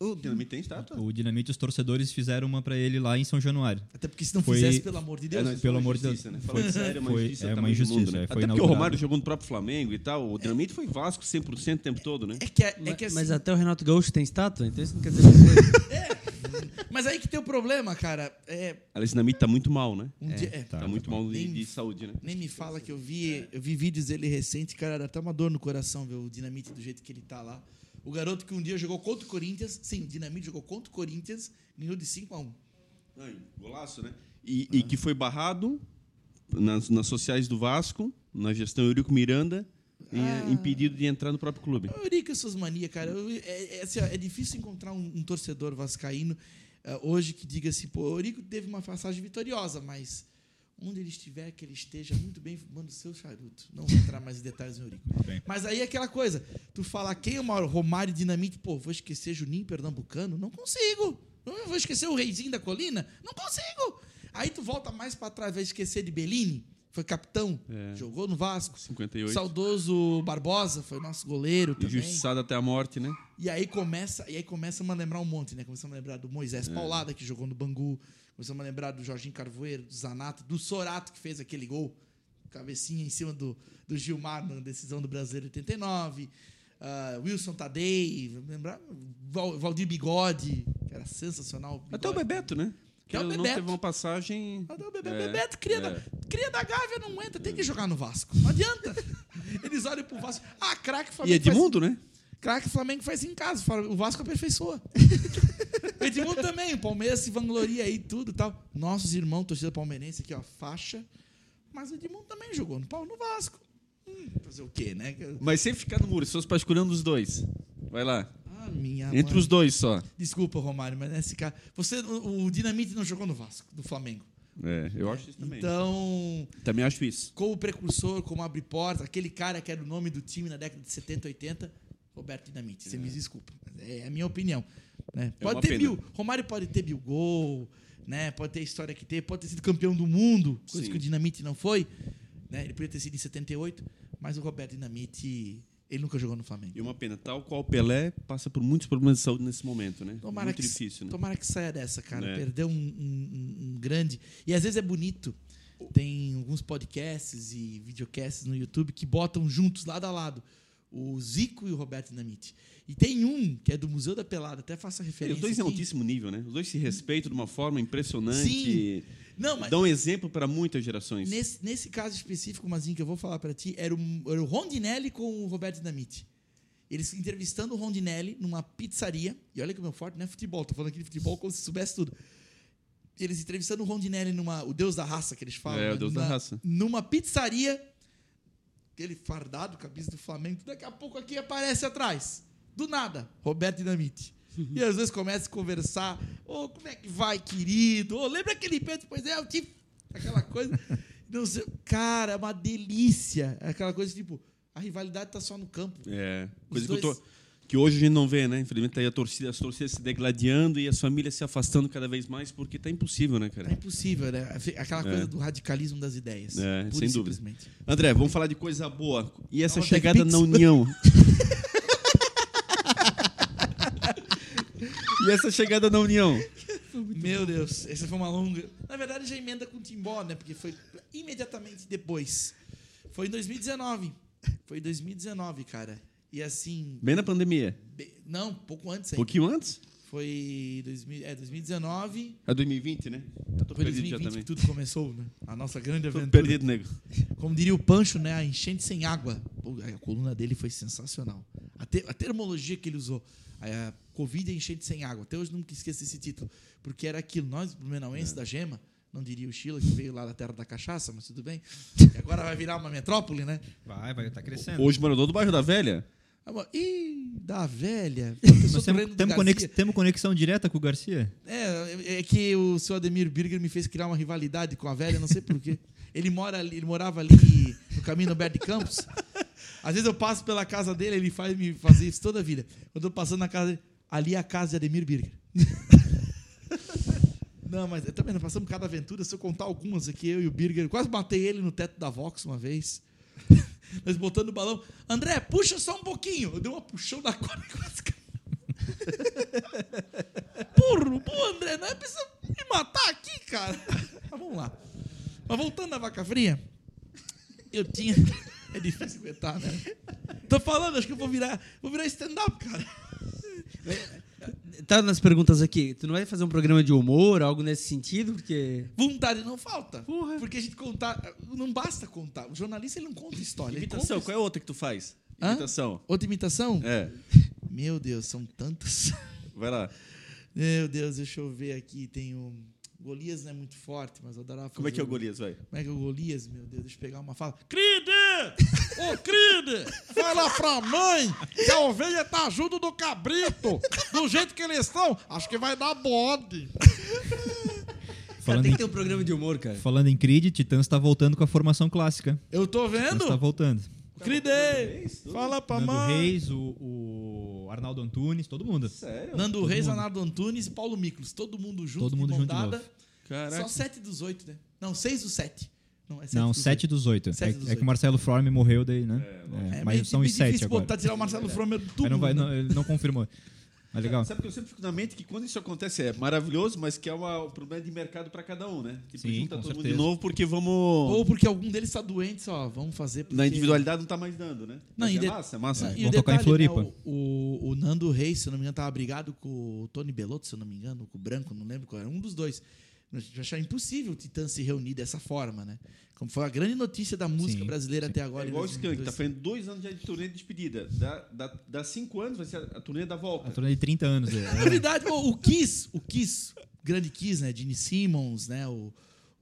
O Dinamite tem estátua? O Dinamite, os torcedores fizeram uma para ele lá em São Januário. Até porque se não Foi- fizesse, pelo amor de Deus. É, não, pelo é amor de Deus. Né? Falando Foi- sério, é uma foi- injustiça é uma injustiça, mundo, né? é, foi Até porque o. Romário jogou no próprio Flamengo e tal. O Dinamite foi Vasco 100% o tempo todo, né? É que, é, é que assim, Mas até o Renato Gaúcho tem estátua, então isso não quer dizer coisa. Mas aí que tem o problema, cara. É, Aliás, Dinamite tá muito mal, né? um dia, é, Tá, muito mal de, Nem- de saúde, né? Nem me fala que eu vi, eu vi vídeos dele recente, cara, dá até uma dor no coração ver o Dinamite do jeito que ele tá lá. O garoto que um dia jogou contra o Corinthians, sim, o Dinamite jogou contra o Corinthians, ganhou de 5 a 1 Ai, golaço, né? E, e que foi barrado nas, nas sociais do Vasco, na gestão Eurico Miranda, Ah. impedido de entrar no próprio clube. O Eurico e suas manias, cara. Eu- é, é, assim, ó, é difícil encontrar um, um torcedor vascaíno eh, hoje que diga assim, pô, o Eurico teve uma passagem vitoriosa, mas onde ele estiver, que ele esteja muito bem fumando seu charuto. Não vou entrar mais em detalhes no Eurico. bem. Mas aí é aquela coisa, tu falar quem é o maior Romário e Dinamite, pô, vou esquecer Juninho Pernambucano? Não consigo. Não vou esquecer o Reizinho da Colina? Não consigo. Aí tu volta mais pra trás, vai esquecer de Bellini, foi capitão, É. jogou no Vasco. 58. Saudoso Barbosa foi nosso goleiro também. Injustiçado até a morte, né? E aí começa, e aí começamos a lembrar um monte, né? Começamos a lembrar do Moisés Paulada, que jogou no Bangu. Começamos a lembrar do Jorginho Carvoeiro, do Zanato, do Sorato, que fez aquele gol. Cabecinha em cima do, do Gilmar na decisão do Brasileiro 89. Ah, Wilson Tadei, lembrar? Val- Valdir Bigode, que era sensacional. Até o Bigode. Bebeto, né? Até o Ele não Bebeto. teve uma passagem. Até o Bebe- É, Bebeto, cria, é. da, cria da Gávea, não entra, tem que jogar no Vasco. Não adianta. Eles olham pro Vasco. Ah, craque E Flamengo. faz- Edmundo, né? Craque Flamengo faz em casa, o Vasco aperfeiçoa. o Edmundo também, o Palmeiras se vangloria aí tudo e tal. Nossos irmãos, torcida palmeirense aqui, ó, faixa. Mas o Edmundo também jogou no pau no Vasco. Hum, fazer o quê, né? Mas sempre ficar no muro, se fosse um dos dois. Vai lá. Ah, minha Entre mãe. os dois só. Desculpa, Romário, mas nesse caso. Você, o, o Dinamite não jogou no Vasco, do Flamengo. É, eu acho isso também. Então, Também acho isso. como precursor, como abre portas, aquele cara que era o nome do time na década de 70, 80, Roberto Dinamite. Você me desculpa. É a minha opinião. Né? É Pode ter pena. Bill. Romário pode ter Bill Gol, né? pode ter a história que teve, pode ter sido campeão do mundo, coisa Sim. que o Dinamite não foi. Né? Ele podia ter sido em 78, mas o Roberto Dinamite, ele nunca jogou no Flamengo. E uma pena, tal qual o Pelé passa por muitos problemas de saúde nesse momento, né? Tomara Muito que, difícil, né? tomara que saia dessa, cara. É. Perdeu um, um- um- grande. E às vezes é bonito. Tem alguns podcasts e videocasts no YouTube que botam juntos, lado a lado, o Zico e o Roberto Dinamite. E tem um que é do Museu da Pelada, até faço a É, referência. os dois em aqui. altíssimo nível, né? Os dois se respeitam de uma forma impressionante. Sim. Não, mas Dão exemplo para muitas gerações. nesse, nesse caso específico, Mazinho, que eu vou falar pra ti, era o, era o Rondinelli com o Roberto Dinamite. Eles entrevistando o Rondinelli numa pizzaria. E olha que o meu forte não é futebol, tô falando aqui de futebol como se soubesse tudo. Eles entrevistando o Rondinelli numa. O Deus da raça que eles falam. É, o né? Deus da Na- raça. Numa pizzaria. Aquele fardado, camisa do Flamengo. Daqui a pouco aqui aparece atrás. Do nada, Roberto Dinamite. E às vezes começa a conversar. Ô, como é que vai, querido? Ô, lembra aquele Pedro? Pois é, eu tive. Aquela coisa. Não sei. Cara, é uma delícia. É aquela coisa tipo, a rivalidade tá só no campo. É, coisa que, dois- tô- que hoje a gente não vê, né? Infelizmente tá aí a torcida, as torcidas se degladiando e as famílias se afastando cada vez mais porque tá impossível, né, É cara? impossível, né? Aquela É. coisa do radicalismo das ideias. É, sem dúvida. André, vamos falar de coisa boa. E essa Nova chegada na União? e essa chegada na União? Meu Deus, essa foi uma longa. Na verdade, já emenda com o Timbó, né? Porque foi imediatamente depois. Foi em 2019. Foi em 2019, cara. E assim. Bem na pandemia. be- Não, pouco antes Um ainda. pouquinho antes? Foi 2000, é, 2019. É 2020, né? Eu tô Foi perdido já 2020 também. que tudo começou, né? A nossa grande Tô aventura. perdido, nego. Como diria o Pancho, né? A enchente sem água. Pô, A coluna dele foi sensacional. A, te- a termologia que ele usou. A, Covid é enchente sem água. Até hoje nunca esqueço esse título. Porque era aquilo. Nós, blumenauenses É. da Gema, não diria o Sheila, que veio lá da terra da cachaça, mas tudo bem. E agora vai virar uma metrópole, né? Vai, vai, tá crescendo. Hoje morador do bairro da Velha. Ah, Ih, da velha. Nós temos, temos, conex, temos conexão direta com o Garcia? É, é que o seu Ademir Birger me fez criar uma rivalidade com a velha, não sei porquê. Ele, mora ali, ele morava ali no caminho Alberto de Campos. Às vezes eu passo pela casa dele, ele faz me fazer isso toda a vida. Quando eu tô passando na casa dele, ali é a casa de Ademir Birger. Não, mas também nós passamos cada aventura. Se eu contar algumas aqui, eu e o Birger, quase matei ele no teto da Vox uma vez. Nós botando o balão. André, puxa só um pouquinho. Eu dei uma puxão na corda e quase. Burro, pô, André, não é preciso me matar aqui, cara. Mas vamos lá. Mas voltando na vaca fria, eu tinha. É difícil aguentar, né? Tô falando, acho que eu vou virar, vou virar stand-up, cara. tá nas perguntas aqui. Tu não vai fazer um programa de humor, algo nesse sentido? Porque. Vontade não falta. Porra. Porque a gente contar. Não basta contar. O jornalista ele não conta história. Imitação, conta qual é a outra que tu faz? Hã? Imitação. Outra imitação? É, Meu Deus, são tantas. vai lá. Meu Deus, deixa eu ver aqui. Tem o. Golias não é muito forte, mas eu dará Como é que é o Golias, vai? Como é que é o Golias? Meu Deus, deixa eu pegar uma fala. Cride! Ô, Cride! Fala pra mãe que a ovelha tá junto do cabrito. Do jeito que eles estão, acho que vai dar bode. Cara, Falando tem em, que ter um programa de humor, cara. falando em Creed, Titãs tá voltando com a formação clássica. Eu tô Titãs vendo. tá voltando. Cride! Fala pra Nando mãe. Reis, o, o Arnaldo Antunes, todo mundo. Sério? Nando Todo Reis, mundo. Leonardo Antunes e Paulo Miklos. Todo mundo junto, Todo mundo de junto de dada. novo. Caraca. Só sete dos oito, né? Não, seis dos sete. Não, é sete Não, dos sete dos oito. Sete é, dos é que o Marcelo Forme morreu daí, né? oito. É, É, mas são os sete difícil agora. botar, tirar o Marcelo Fromer do túmulo. Mas não, vai, né? não, ele não confirmou. Mas legal. Sabe que eu sempre fico na mente que quando isso acontece é maravilhoso, mas que é uma- um problema de mercado para cada um, né? Tipo, Sim, junta com todo mundo de certeza. novo porque vamos. Ou porque algum deles está doente, só vamos fazer. Porque... Na individualidade não tá mais dando, né? Não, Mas e é de- massa, é massa. E Vão o tocar em detalhe, né, Floripa. o, o, o Nando Reis, se eu não me engano, tava brigado com o Tony Belotto, se eu não me engano, com o Branco, não lembro qual era, um dos dois. A gente achava impossível o Titã se reunir dessa forma, né? Como foi a grande notícia da música Sim, brasileira até É agora. em igual o Skank, 2002. tá fazendo dois anos já de turnê de despedida. Dá, dá, dá cinco anos, vai ser a, a turnê da volta. A turnê de 30 anos. É É. novidade, o, o Kiss, o Kiss, grande Kiss, né? Gene Simmons, né? O,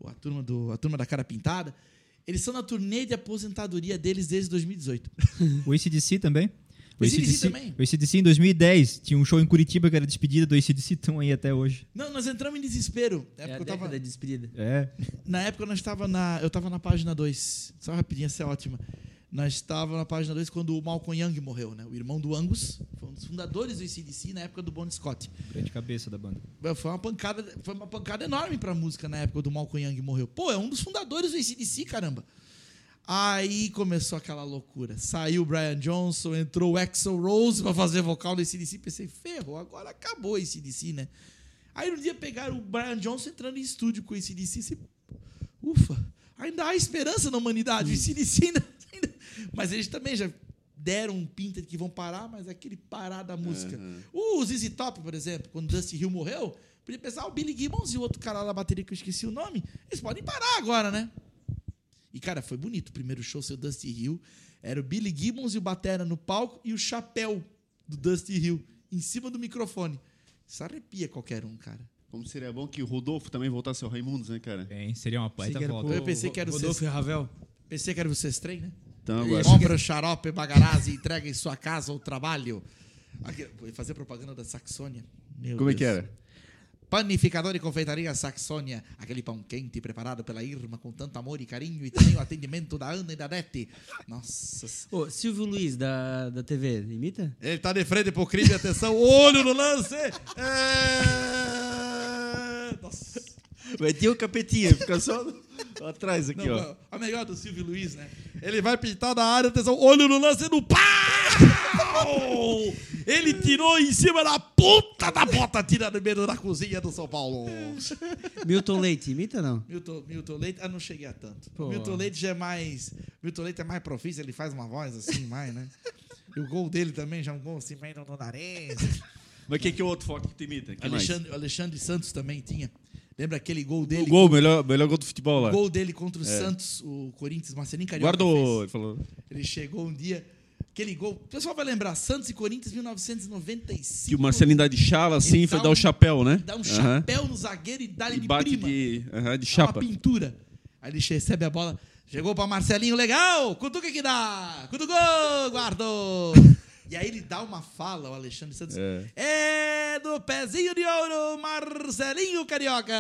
o- a, turma do, a turma da cara pintada. Eles estão na turnê de aposentadoria deles desde 2018. O ACDC também. O AC/DC também. O ACDC em 2010 tinha um show em Curitiba que era despedida do ACDC, estão aí até hoje. Não, nós entramos em desespero. É É a eu tava, de despedida. É. na época nós estava na, eu estava na página 2. Só rapidinho, essa é ótima. Nós estávamos na página 2 quando o Malcolm Young morreu, né? O irmão do Angus, foi um dos fundadores do ACDC na época do Bon Scott. Grande cabeça da banda. Foi uma pancada, foi uma pancada enorme pra música na época do Malcolm Young morreu. Pô, é um dos fundadores do ACDC, caramba. Aí começou aquela loucura. Saiu o Brian Johnson, entrou o Axel Rose pra fazer vocal do ACDC. Pensei, ferrou, agora acabou o ACDC, né? Aí um dia pegaram o Brian Johnson entrando em estúdio com o ACDC. Assim, Ufa, ainda há esperança na humanidade. O ACDC ainda, ainda... Mas eles também já deram um pinta de que vão parar, mas aquele parar da música. O ZZ Top, por exemplo, quando Dusty Hill morreu, podia pensar, o Billy Gibbons e o outro cara lá da bateria que eu esqueci o nome, eles podem parar agora, né? E, cara, foi bonito. O primeiro show, seu Dusty Hill, era o Billy Gibbons e o Batera no palco e o chapéu do Dusty Hill em cima do microfone. Isso arrepia qualquer um, cara. Como seria bom que o Rodolfo também voltasse ao Raimundos, né, cara? Bem, seria uma baita volta. pro Eu pensei que era o Rodolfo e Ravel. Pensei que era o Sestrem, né? Então agora. Compra xarope Bagarazzi e entrega em sua casa ou trabalho. Aqui, vou fazer propaganda da Saxônia. Meu Como é que Deus. era? Panificador e confeitaria Saxônia. Aquele pão quente preparado pela Irma com tanto amor e carinho. E também o atendimento da Ana e da Nete. Nossa. Ô, Silvio Luiz, da, da TV, imita? Ele tá de frente pro crime. Atenção. Olho no lance. É... Nossa. Vai ter o capetinha, fica só atrás aqui, Não, ó. a melhor do Silvio Luiz, né? Ele vai pintar na área, atenção, olho no lance no Ele tirou em cima da ponta da bota, tira no meio da cozinha do São Paulo. Milton Leite, imita ou não? Milton, Milton Leite, ah, não cheguei a tanto. Pô. Milton Leite já é mais. Milton Leite é mais profício, ele faz uma voz assim, mais, né? E o gol dele também já é um gol assim, meio no nariz. Mas quem que é o outro foco que tu imita? Quem mais? Alexandre, Alexandre Santos também tinha. Lembra aquele gol dele? O gol, melhor, melhor gol do futebol lá. O gol dele contra o Santos, o Corinthians, Marcelinho Carioca. Guardou, fez. ele falou. Ele chegou um dia, aquele gol. O pessoal vai lembrar, Santos e Corinthians 1995. Que o Marcelinho dá de chala assim Ele foi dá dar um- o chapéu, né? Dá um Aham. chapéu no zagueiro e dá-lhe E de bate prima. de, aham, de Dá chapa. Uma pintura. Aí ele recebe a bola, chegou pra Marcelinho, legal, cutuca que dá, cutucou, guardou. E aí ele dá uma fala, o Alexandre Santos. É, do pezinho de ouro, Marcelinho Carioca.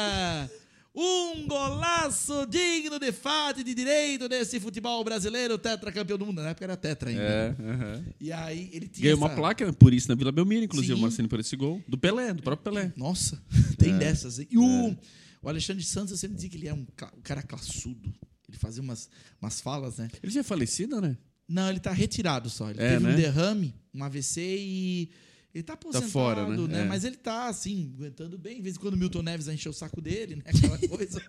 Um golaço digno de fato e de direito desse futebol brasileiro, tetracampeão do mundo. Na época era tetra ainda. É, aham. E aí ele tinha Ganhou uma essa- placa por isso na Vila Belmiro, inclusive, Sim. o Marcelinho por esse gol. Do Pelé, do próprio Pelé. Nossa, tem dessas. hein? E o, o Alexandre Santos, eu sempre dizia que ele é um, um cara classudo. Ele fazia umas, umas falas, né? Ele já é falecido, né? Não, ele tá retirado só. Ele É, teve né? um derrame, um AVC e. Ele tá aposentado, fora, né? né? É. Mas ele tá, assim, aguentando bem. De vez em quando o Milton Neves vai encher o saco dele, né? Aquela coisa.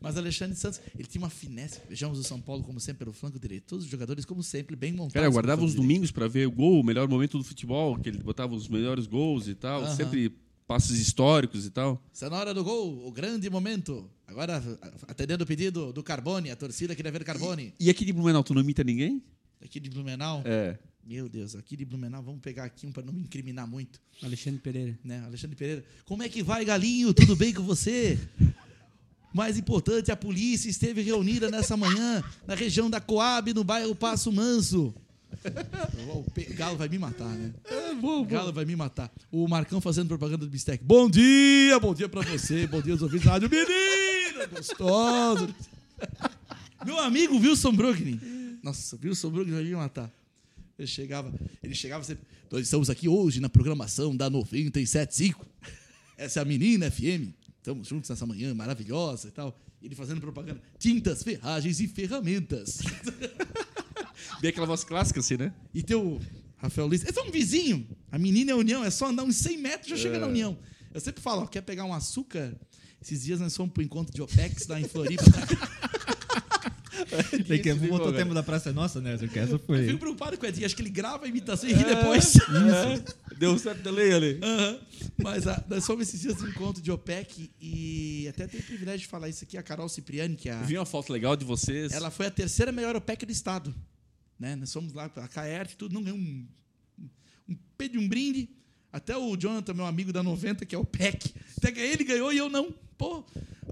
Mas Alexandre Santos, ele tinha uma finesse. Vejamos o São Paulo, como sempre, pelo flanco direito. Todos os jogadores, como sempre, bem montados. Cara, eu guardava os domingos pra ver o gol, o melhor momento do futebol, que ele botava os melhores gols e tal. Aham. Sempre passos históricos e tal. Está na hora do gol, o grande momento. Agora, atendendo o pedido do Carbone, a torcida queria ver Carbone. E aqui de Blumenau, tu não imita ninguém? Aqui de Blumenau. É. Meu Deus, aqui de Blumenau, vamos pegar aqui um para não me incriminar muito. Alexandre Pereira. Né? Alexandre Pereira. Como é que vai, Galinho? Tudo bem com você? Mais importante, a polícia esteve reunida nessa manhã na região da Coab, no bairro Passo Manso. O Galo vai me matar, né? O Galo vai me matar. O Marcão fazendo propaganda do Bistec. Bom dia, bom dia pra você, bom dia aos ouvintes da rádio. Menina, gostoso. Meu amigo Wilson Brugni. Nossa, Wilson Brugni vai me matar. Ele chegava, ele chegava sempre. Nós estamos aqui hoje na programação da 97.5. Essa é a menina FM. Estamos juntos nessa manhã maravilhosa e tal. Ele fazendo propaganda. Tintas, ferragens e ferramentas. Bem aquela voz clássica, assim, né? E teu Rafael Luiz. É um vizinho. A menina é a União. É só andar uns 100 metros já chega na União. Eu sempre falo, ó, quer pegar um açúcar? Esses dias nós fomos pro encontro de OPEX lá em Floripa. Tem que voltar o tempo da Praça é Nossa, né? Essa Eu foi. fico preocupado com o Edinho. Acho que ele grava a imitação e ri depois. É. Deu um certo delay ali. Aham. Mas ah, nós fomos esses dias no encontro de OPEC e até tenho o privilégio de falar isso aqui. A Carol Cipriani, que é a, Eu vi uma foto legal de vocês. ela foi a terceira melhor OPEC do estado. Né? Nós fomos lá, a Caerte, tudo, não ganhou um, um pé de um brinde. Até o Jonathan, meu amigo da 90, que é o PEC, até que ele ganhou e eu não. Pô.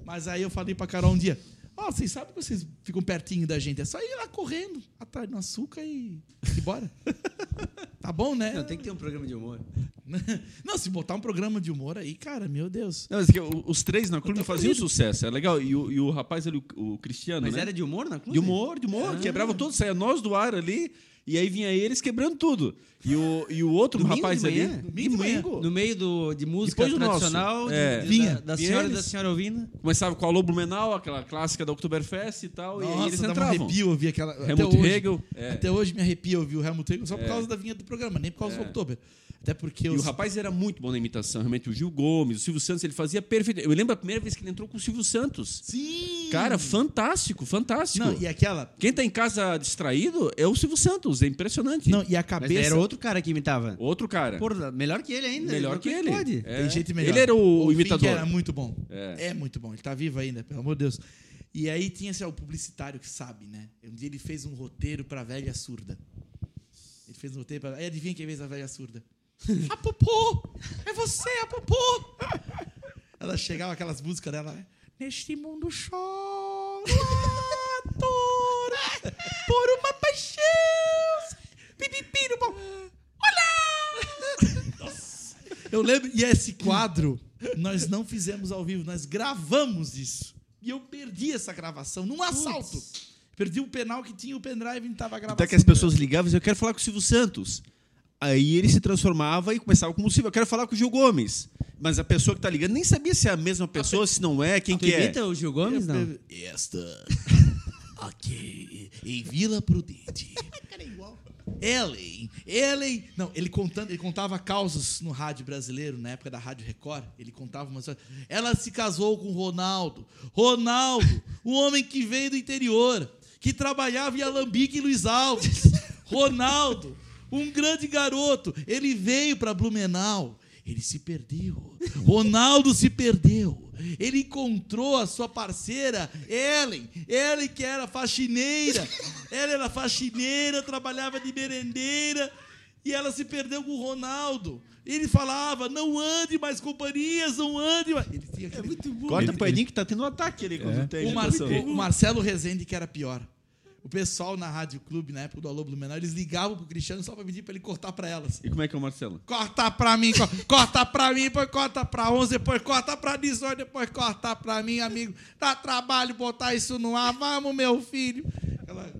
Mas aí eu falei pra Carol um dia: Ó, vocês sabem que vocês ficam pertinho da gente. É só ir lá correndo, atrás no açúcar e e bora. tá bom, né? Não, tem que ter um programa de humor. Não, se botar um programa de humor aí, cara, meu Deus. Não, mas é os três na clube faziam sucesso, é legal. E o, e o rapaz ali, o, o Cristiano, Mas né? era de humor na clube? De humor, de humor. Quebrava tudo, saia nós do ar ali. E aí vinha eles quebrando tudo. E o, e o outro Domingo rapaz de ali. Domingo domingo. No meio do, de música Depois do nosso. tradicional, É. de- Vinha. da, da Vinha senhora e eles. da senhora ouvindo. Começava com a Alô Blumenau, aquela clássica da Oktoberfest e tal. e aí eles dá um entravam. arrepio ouvir aquela. até Helmut hoje. Hegel. é. Até hoje me arrepia ouvir o Helmut Hegel só por causa da vinheta do programa, nem por causa do Oktober. Até porque E os- o rapaz era muito bom na imitação, realmente. O Gil Gomes, o Silvio Santos, ele fazia perfeito. Eu lembro a primeira vez que ele entrou com o Silvio Santos. Sim! Cara, fantástico, fantástico. Não, e aquela. Quem tá em casa distraído é o Silvio Santos, é impressionante. Não, e a Mas cabeça. era outro cara que imitava. Outro cara. Porra, melhor que ele ainda. melhor que ele. Pode. É. Tem jeito melhor. Ele era o, Fink imitador. era muito bom. É. É. muito bom. Ele tá vivo ainda, pelo amor de Deus. E aí tinha assim, ó, o publicitário que sabe, né? Um dia ele fez um roteiro pra velha surda. Ele fez um roteiro pra. Aí adivinha quem fez a velha surda? A Popô! É você, a Popô! Ela chegava aquelas músicas dela. Neste mundo choro a dor por uma paixão. Pipipi no pau. Olha! Nossa. Eu lembro, e esse quadro nós não fizemos ao vivo, nós gravamos isso. E eu perdi essa gravação num assalto. Perdi o penal que tinha o pendrive e não tava gravando. Até que as pessoas ligavam e diziam, eu quero falar com o Silvio Santos. Aí ele se transformava e começava como o Silvio, eu quero falar com o Gil Gomes. Mas a pessoa que tá ligando nem sabia se é a mesma pessoa, se não é, quem que é. o Gil Gomes, não? Esta aqui em Vila Prudente. Ellen, Ellen, não, ele contando, ele contava causos no rádio brasileiro, na época da Rádio Record, ele contava uma história. Ela se casou com Ronaldo. Ronaldo, um homem que veio do interior, que trabalhava em Alambique e Luiz Alves. Ronaldo, um grande garoto, ele veio para Blumenau. Ele se perdeu. Ronaldo se perdeu. Ele encontrou a sua parceira, Ellen. Ellen, que era faxineira. Ela era faxineira, trabalhava de merendeira. E ela se perdeu com o Ronaldo. Ele falava: não ande mais companhias, não ande mais. Ele tinha aquele... Corta pro Edinho que tá tendo um ataque ali quando tem O, Mar- o Marcelo Rezende, que era pior. O pessoal na Rádio Clube, na época do Alô Blumenau, eles ligavam pro Cristiano só pra pedir pra ele cortar pra elas. E como é que é o Marcelo? Corta pra mim, co- corta pra mim, depois corta pra 11, depois corta pra 18, depois corta pra mim, amigo. Dá trabalho botar isso no ar, vamos, meu filho. Ela...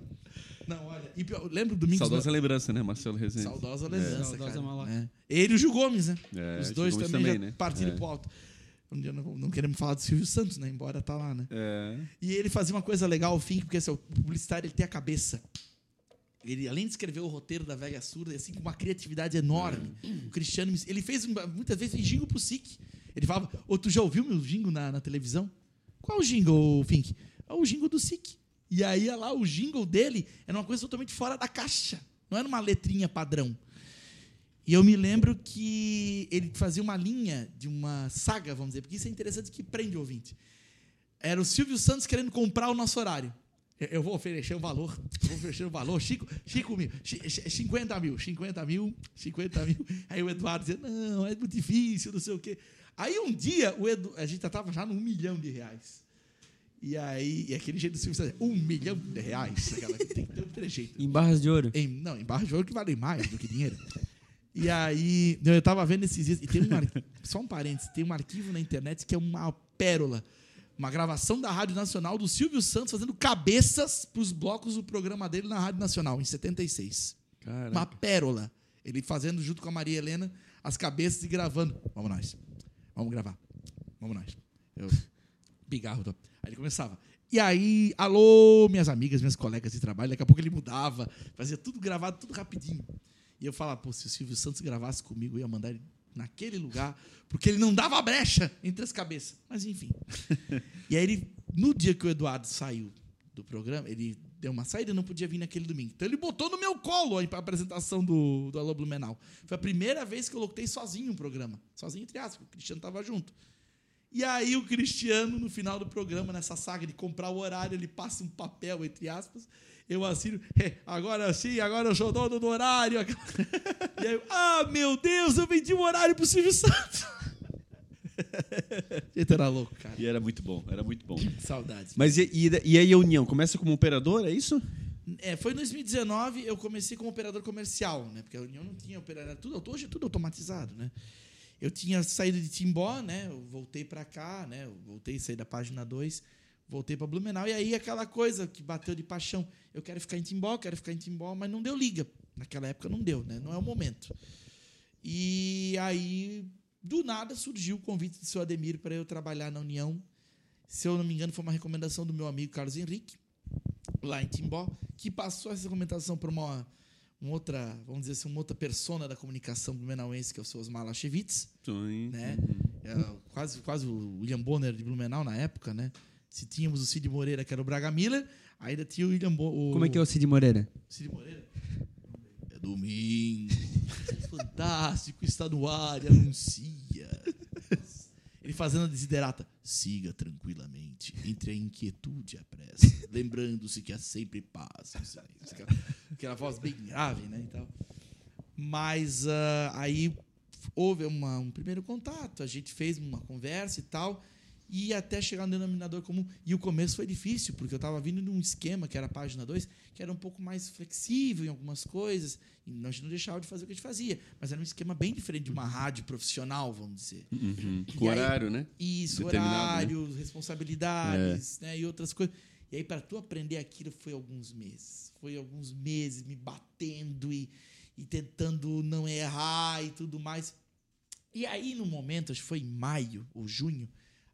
Não, olha, e pior, lembra do Domingos... Saudosa lembrança, né, Marcelo Rezende? Saudosa lembrança, Saudosa cara. É. Ele e o Gil Gomes, né? É, Os dois também, também, já né? partiram É. pro alto. Um dia não, não queremos falar do Silvio Santos, né? Embora tá lá, né? É. E ele fazia uma coisa legal ao fim, porque assim, o publicitário ele tem a cabeça. Ele, além de escrever o roteiro da Velha Surda, assim, com uma criatividade enorme. O Cristiano, ele fez muitas vezes fez jingle pro SIC. Ele falava, ô, tu já ouviu meu jingle na, na televisão? Qual o jingle, Fink? É o jingle do SIC. E aí, olha lá, o jingle dele era uma coisa totalmente fora da caixa. Não era uma letrinha padrão. E eu me lembro que ele fazia uma linha de uma saga, vamos dizer, porque isso é interessante que prende o ouvinte. Era o Silvio Santos querendo comprar o nosso horário. Eu- vou oferecer um valor, vou oferecer um valor, Chico, Chico mil, chi- chi- 50 mil, 50 mil, 50 mil. Aí o Eduardo dizia, não, é muito difícil, não sei o quê. Aí um dia, o Edu, a gente estava já no um milhão de reais. E aí, e aquele jeito do Silvio Santos, um milhão de reais, aquela, tem que ter um trejeito. Em barras de ouro. Em, não, em barra de ouro que vale mais do que dinheiro. E aí, eu tava vendo esses dias, e tem um, ar- só um parênteses, tem um arquivo na internet que é uma pérola, uma gravação da Rádio Nacional do Silvio Santos fazendo cabeças para os blocos do programa dele na Rádio Nacional, em 76. Cara, Uma pérola. Ele fazendo junto com a Maria Helena as cabeças e gravando. Vamos nós. Vamos gravar. Vamos nós. Eu, pigarro. tô. Aí ele começava. E aí, alô, minhas amigas, minhas colegas de trabalho. Daqui a pouco ele mudava, fazia tudo gravado, tudo rapidinho. E eu falava, pô, se o Silvio Santos gravasse comigo, eu ia mandar ele naquele lugar, porque ele não dava brecha entre as cabeças. Mas enfim. e aí, ele, no dia que o Eduardo saiu do programa, ele deu uma saída e não podia vir naquele domingo. Então ele botou no meu colo a apresentação do, do Alô Blumenau. Foi a primeira vez que eu locutei sozinho um programa. Sozinho, entre aspas, o Cristiano estava junto. E aí o Cristiano, no final do programa, nessa saga de comprar o horário, ele passa um papel, entre aspas, eu assino, "É, agora sim, agora eu sou dono do horário. E aí, eu, ah, meu Deus, eu vendi o horário pro Silvio Santos. Gente, era louco, cara. E era muito bom, era muito bom. Saudades. Mas e, e, e aí a União? Começa como operador, é isso? É, foi em 2019 eu comecei como operador comercial, né? Porque a União não tinha operador, tudo, hoje é tudo automatizado, né? Eu tinha saído de Timbó, né? Eu voltei para cá, né? Eu voltei, saí da página 2, voltei para Blumenau e aí aquela coisa que bateu de paixão, eu quero ficar em Timbó, quero ficar em Timbó, mas não deu liga. Naquela época não deu, né? Não é o momento. E aí do nada surgiu o convite do seu Ademir para eu trabalhar na União. Se eu não me engano, foi uma recomendação do meu amigo Carlos Henrique lá em Timbó, que passou essa recomendação para uma, uma outra, vamos dizer assim, uma outra persona da comunicação blumenauense, que é o seu Osmar Lachevitz, né? É, quase, quase o William Bonner de Blumenau na época, né? Se tínhamos o Cid Moreira, que era o Braga Miller, ainda tinha o William Bonner. Como é que é o Cid Moreira? Cid Moreira? É domingo. Fantástico, está no ar e anuncia. Ele fazendo a desiderata. Siga tranquilamente, entre a inquietude e a pressa, lembrando-se que há sempre paz. Aquela, aquela voz bem grave, né? E tal. Mas ah, aí houve uma- um primeiro contato, a gente fez uma conversa e tal, e até chegar no denominador comum. E o começo foi difícil, porque eu estava vindo num esquema, que era a página 2, que era um pouco mais flexível em algumas coisas, e nós não deixava de fazer o que a gente fazia, mas era um esquema bem diferente de uma rádio profissional, vamos dizer. Uhum. Com aí- horário, né? Isso, Determinado, horários, responsabilidades, né? E outras coisas. E aí, para tu aprender aquilo, foi alguns meses. Foi alguns meses me batendo e, e tentando não errar e tudo mais. E aí, no momento, acho que foi em maio ou junho,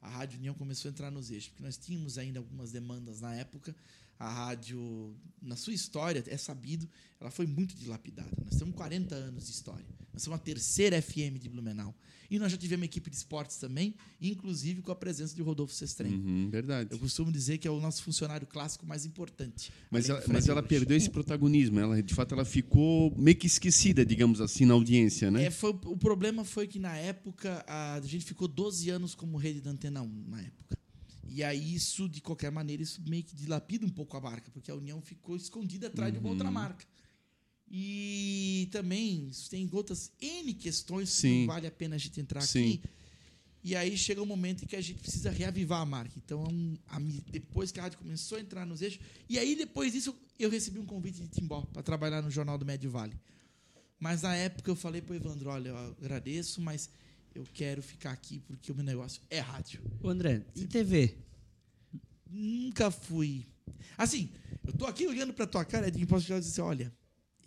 a Rádio União começou a entrar nos eixos, porque nós tínhamos ainda algumas demandas na época. A rádio, na sua história, é sabido, ela foi muito dilapidada. Nós temos 40 anos de história. Nós somos a terceira FM de Blumenau. E nós já tivemos equipe de esportes também, inclusive com a presença de Rodolfo Sestrem. Uhum, verdade. Eu costumo dizer que é o nosso funcionário clássico mais importante. Mas ela, mas ela perdeu esse protagonismo. Ela, de fato, ela ficou meio que esquecida, digamos assim, na audiência, né? É, foi, o problema foi que na época a gente ficou 12 anos como rede da Antena 1 na época. E aí isso, de qualquer maneira, isso meio que dilapida um pouco a marca, porque a União ficou escondida atrás de uma Uhum. outra marca. E também isso tem outras N questões que Sim. não vale a pena a gente entrar Sim. aqui. E aí chega um momento em que a gente precisa reavivar a marca. Então, é a depois que a rádio começou a entrar nos eixos, e aí depois disso eu recebi um convite de Timbó para trabalhar no Jornal do Médio Vale. Mas na época eu falei pro Evandro, olha, eu agradeço, mas eu quero ficar aqui porque o meu negócio é rádio. Ô, André, e TV? Nunca fui. Assim, eu tô aqui olhando pra tua cara, Edinho, posso chegar e dizer assim, olha,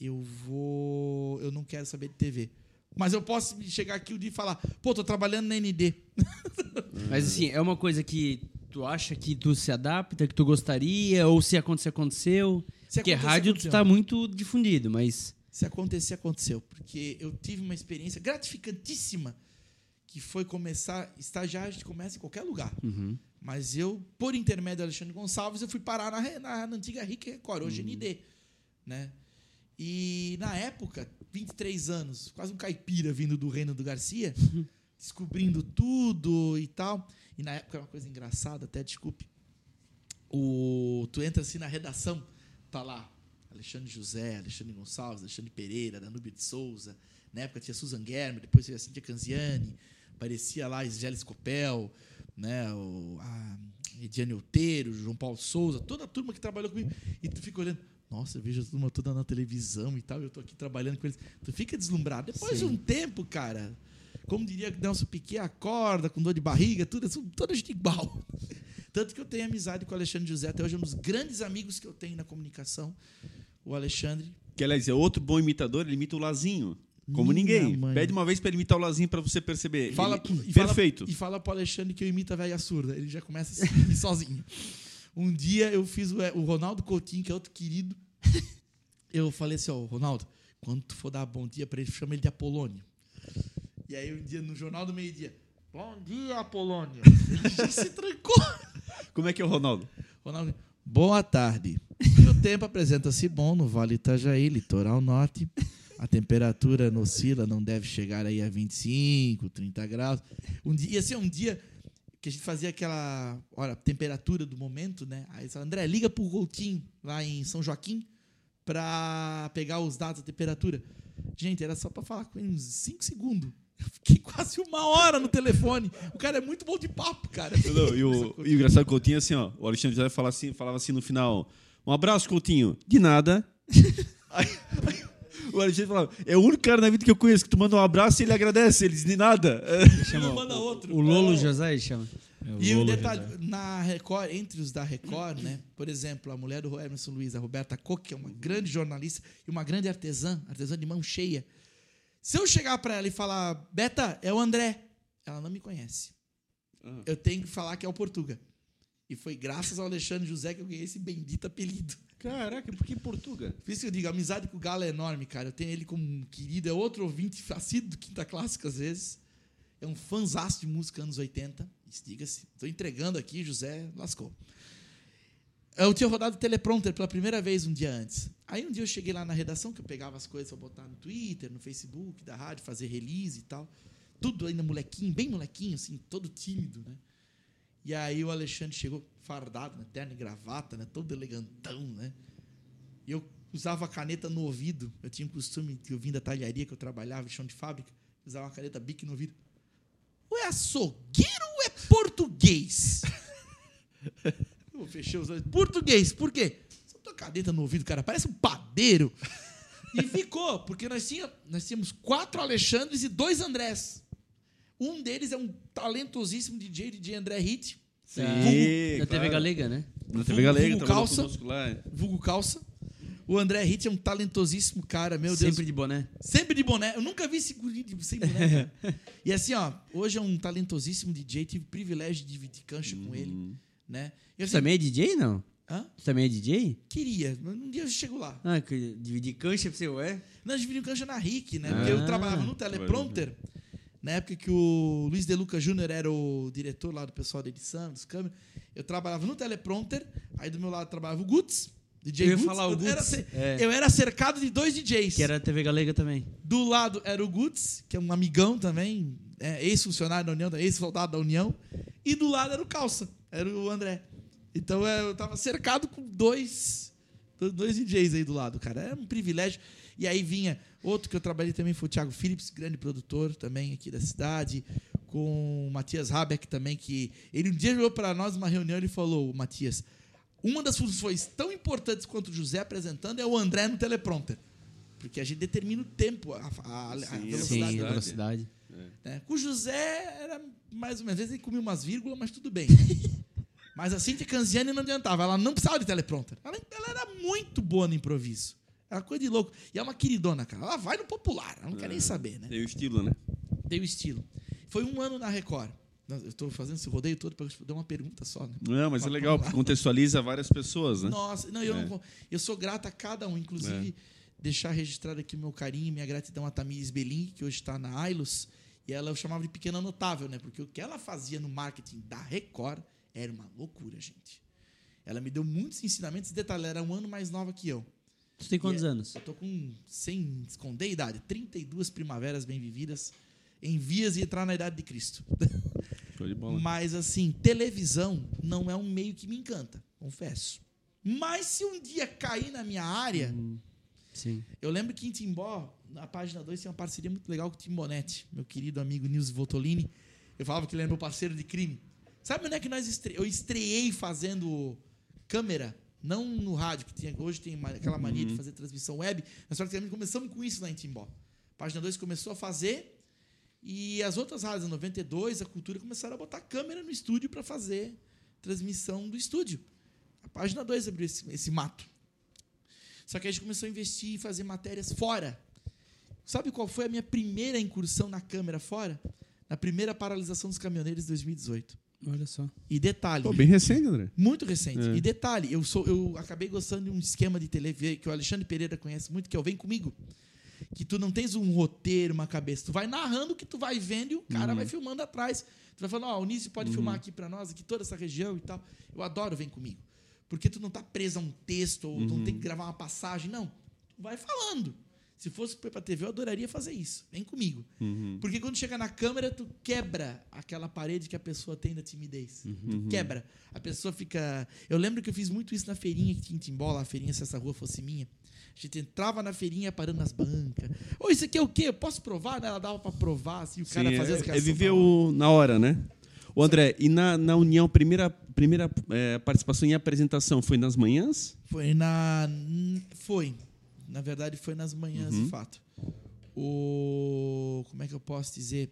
eu vou. Eu não quero saber de TV. Mas eu posso chegar aqui um dia e falar, pô, tô trabalhando na ND. Mas assim, é uma coisa que tu acha que tu se adapta, que tu gostaria, ou se acontecer, aconteceu? Se Porque acontecer, rádio tu aconteceu. tá muito difundido, mas. Se acontecer, aconteceu. Porque eu tive uma experiência gratificantíssima que foi começar. Estagiário a gente começa em qualquer lugar. Uhum. Mas eu, por intermédio do Alexandre Gonçalves, eu fui parar na, na, na antiga RIC Record, hoje ND. Né? E na época 23 anos, quase um caipira vindo do reino do Garcia, descobrindo tudo e tal. E na época é uma coisa engraçada, até desculpe. O, tu entra assim na redação, tá lá Alexandre José, Alexandre Gonçalves, Alexandre Pereira, Danúbio de Souza. Na época tinha Susan Guerme, depois tinha Cíntia Canziani, aparecia lá Isgélia Scopel, né, o, a Ediane Outeiro, João Paulo Souza, toda a turma que trabalhou comigo. E tu fica olhando, nossa, eu vejo a turma toda na televisão e tal, eu tô aqui trabalhando com eles. Tu fica deslumbrado. Depois Sim. de um tempo, cara, como diria Nelson Piquet, acorda com dor de barriga, tudo, toda gente igual. Tanto que eu tenho amizade com o Alexandre José, até hoje é um dos grandes amigos que eu tenho na comunicação. O Alexandre. Que, aliás, é outro bom imitador, ele imita o Lazinho. Como Minha ninguém. mãe. Pede uma vez pra ele imitar o Lazinho pra você perceber. Fala, Ele- e fala- Perfeito. e fala pro Alexandre que eu imito a velha surda. Ele já começa a se rir sozinho. Um dia eu fiz o, o Ronaldo Coutinho, que é outro querido. Eu falei assim, ó, Ronaldo, quando tu for dar bom dia pra ele, chama ele de Apolônio. E aí um dia no Jornal do Meio Dia, bom dia, Apolônio. Ele já se trancou. Como é que é o Ronaldo? Ronaldo, boa tarde. E o tempo apresenta-se bom no Vale Itajaí, litoral norte. A temperatura no oscila, não deve chegar aí a 25, 30 graus. Um dia, ia ser um dia que a gente fazia aquela olha, temperatura do momento, né? Aí você fala, André, liga pro Coutinho lá em São Joaquim para pegar os dados da temperatura. Gente, era só para falar com ele uns 5 segundos. Eu fiquei quase uma hora no telefone. O cara é muito bom de papo, cara. Não, e, o, e o engraçado Coutinho é assim, ó. O Alexandre José falava assim, falava assim no final: Um abraço, Coutinho. De nada. Aí- aí o Alexandre falava: É o único cara na vida que eu conheço que tu manda um abraço e ele agradece. Ele diz de nada. Ele manda outro. O Lolo É. José ele chama. E o detalhe, na Record, entre os da Record, né? Por exemplo, a mulher do Emerson Luiz, a Roberta Koch, que é uma grande jornalista e uma grande artesã, artesã de mão cheia. Se eu chegar pra ela e falar, Beta, é o André, ela não me conhece. Ah. Eu tenho que falar que é o Portuga. E foi graças ao Alexandre José que eu ganhei esse bendito apelido. Caraca, por que Portuga? Por isso que eu digo, a amizade com o Galo é enorme, cara. Eu tenho ele como um querido, é outro ouvinte assíduo do Quinta Clássica, às vezes. É um fãzaço de música anos 80. Isso, Diga-se. Estou entregando aqui, José lascou. Eu tinha rodado o teleprompter pela primeira vez um dia antes. Aí um dia eu cheguei lá na redação, que eu pegava as coisas para botar no Twitter, no Facebook da rádio, fazer release e tal. Tudo ainda molequinho, bem molequinho, assim, todo tímido, né? E aí o Alexandre chegou fardado, né? terno e gravata, né? Todo elegantão, né? E eu usava a caneta no ouvido. Eu tinha o costume de eu vim da talharia que eu trabalhava, chão de fábrica, usava uma caneta bique no ouvido. Ou é açougueiro ou é português? eu fechei os olhos. Português, por quê? Só tua caneta no ouvido, cara, parece um padeiro. E ficou, porque nós, tinha, nós tínhamos quatro Alexandres e dois Andrés. Um deles é um talentosíssimo DJ, DJ André Hit, Sim, Da TV claro. Galega, né? Na TV Galega, Vulgo calça. lá. vulgo calça. O André Hit é um talentosíssimo cara, meu Deus. Sempre de boné. Sempre de boné. Eu nunca vi esse guri de- sem boné. e assim, ó, hoje é um talentosíssimo DJ, tive o privilégio de dividir cancha com ele, né? Eu Você também é DJ, não? Hã? Você também é DJ? Queria, mas um dia eu chego lá. Ah, dividir cancha pra você, ué? Nós dividimos cancha na RIC, né? Porque eu Ah. trabalhava no teleprompter, na época que o Luiz De Luca Júnior era o diretor lá do pessoal da edição, dos câmeras. Eu trabalhava no teleprompter, aí do meu lado trabalhava o Guts, DJ Eu ia Guts. falar o eu, Era, Guts, cer- é. eu era cercado de dois DJs. Que era a TV Galega também. Do lado era o Guts, que é um amigão também, é, ex-funcionário da União, ex-soldado da União. E do lado era o Calça, era o André. Então é, eu tava cercado com dois, dois DJs aí do lado, cara. Era um privilégio. E aí vinha outro que eu trabalhei também, foi o Thiago Phillips, grande produtor também aqui da cidade, com o Matias Habeck também, que ele um dia jogou para nós uma reunião e ele falou, Matias, uma das funções tão importantes quanto o José apresentando é o André no teleprompter. Porque a gente determina o tempo, a, a- a Sim, velocidade. Sim, a velocidade. né? Com o José era mais ou menos, às vezes ele comia umas vírgulas, mas tudo bem. mas a Cintia Canziani não adiantava, ela não precisava de teleprompter. Ela, ela era muito boa no improviso. Era coisa de louco. E é uma queridona, cara. Ela vai no popular, ela não quer nem saber, né? Tem o estilo, né? Deu estilo. Foi um ano na Record. Eu estou fazendo esse rodeio todo para responder uma pergunta só, né? Não, mas é Mas legal, vamos porque contextualiza várias pessoas, né? Nossa, não, eu, É. não, eu sou grata a cada um, inclusive deixar registrado aqui o meu carinho e minha gratidão a Tamires Belin, que hoje está na Ailos, e ela eu chamava de pequena notável, né? Porque o que ela fazia no marketing da Record era uma loucura, gente. Ela me deu muitos ensinamentos, detalhe, ela era um ano mais nova que eu. Tu tem quantos é- anos? Eu tô com, sem esconder a idade, 32 primaveras bem vividas, em vias de entrar na idade de Cristo. Show de bola. Mas, assim, televisão não é um meio que me encanta, confesso. Mas se um dia cair na minha área, Sim. eu lembro que em Timbó, na página 2, tem uma parceria muito legal com o Timbonetti, meu querido amigo Nilson Voltolini. Eu falava que ele era meu parceiro de crime. Sabe onde é que nós estre... eu estreiei fazendo câmera? Não no rádio, que tinha, hoje tem aquela mania de fazer transmissão web. Nós praticamente começamos com isso lá em Timbó. Página 2 começou a fazer e as outras rádios, a 92, a Cultura, começaram a botar câmera no estúdio para fazer transmissão do estúdio. A página 2 abriu esse, esse mato. Só que a gente começou a investir e fazer matérias fora. Sabe qual foi a minha primeira incursão na câmera fora? Na primeira paralisação dos caminhoneiros de 2018. Olha só. E detalhe, Pô, bem recente, André. muito recente. É. E detalhe, eu sou eu acabei gostando de um esquema de TV que o Alexandre Pereira conhece muito, que é o Vem Comigo. Que tu não tens um roteiro, uma cabeça. Tu vai narrando o que tu vai vendo e o cara vai filmando atrás. Tu vai falando, ó, o Nício pode filmar aqui pra nós, aqui toda essa região e tal. Eu adoro Vem Comigo. Porque tu não tá preso a um texto, ou tu não tem que gravar uma passagem, não. Tu vai falando. Se fosse pra TV, eu adoraria fazer isso. Vem comigo. Porque quando chega na câmera, tu quebra aquela parede que a pessoa tem da timidez. Tu quebra. A pessoa fica. Eu lembro que eu fiz muito isso na feirinha que tinha em Timbó, lá, a feirinha, se essa rua fosse minha. A gente entrava na feirinha parando nas bancas. Ô, isso aqui é o quê? Eu posso provar? né? Ela dava pra provar, assim, o cara Sim, fazia as é, é viver na hora. o, na hora, né? O André, e na, na União, primeira, primeira é, participação em apresentação foi nas manhãs? Foi na. Foi. Na verdade, foi nas manhãs, de fato. O. Como é que eu posso dizer?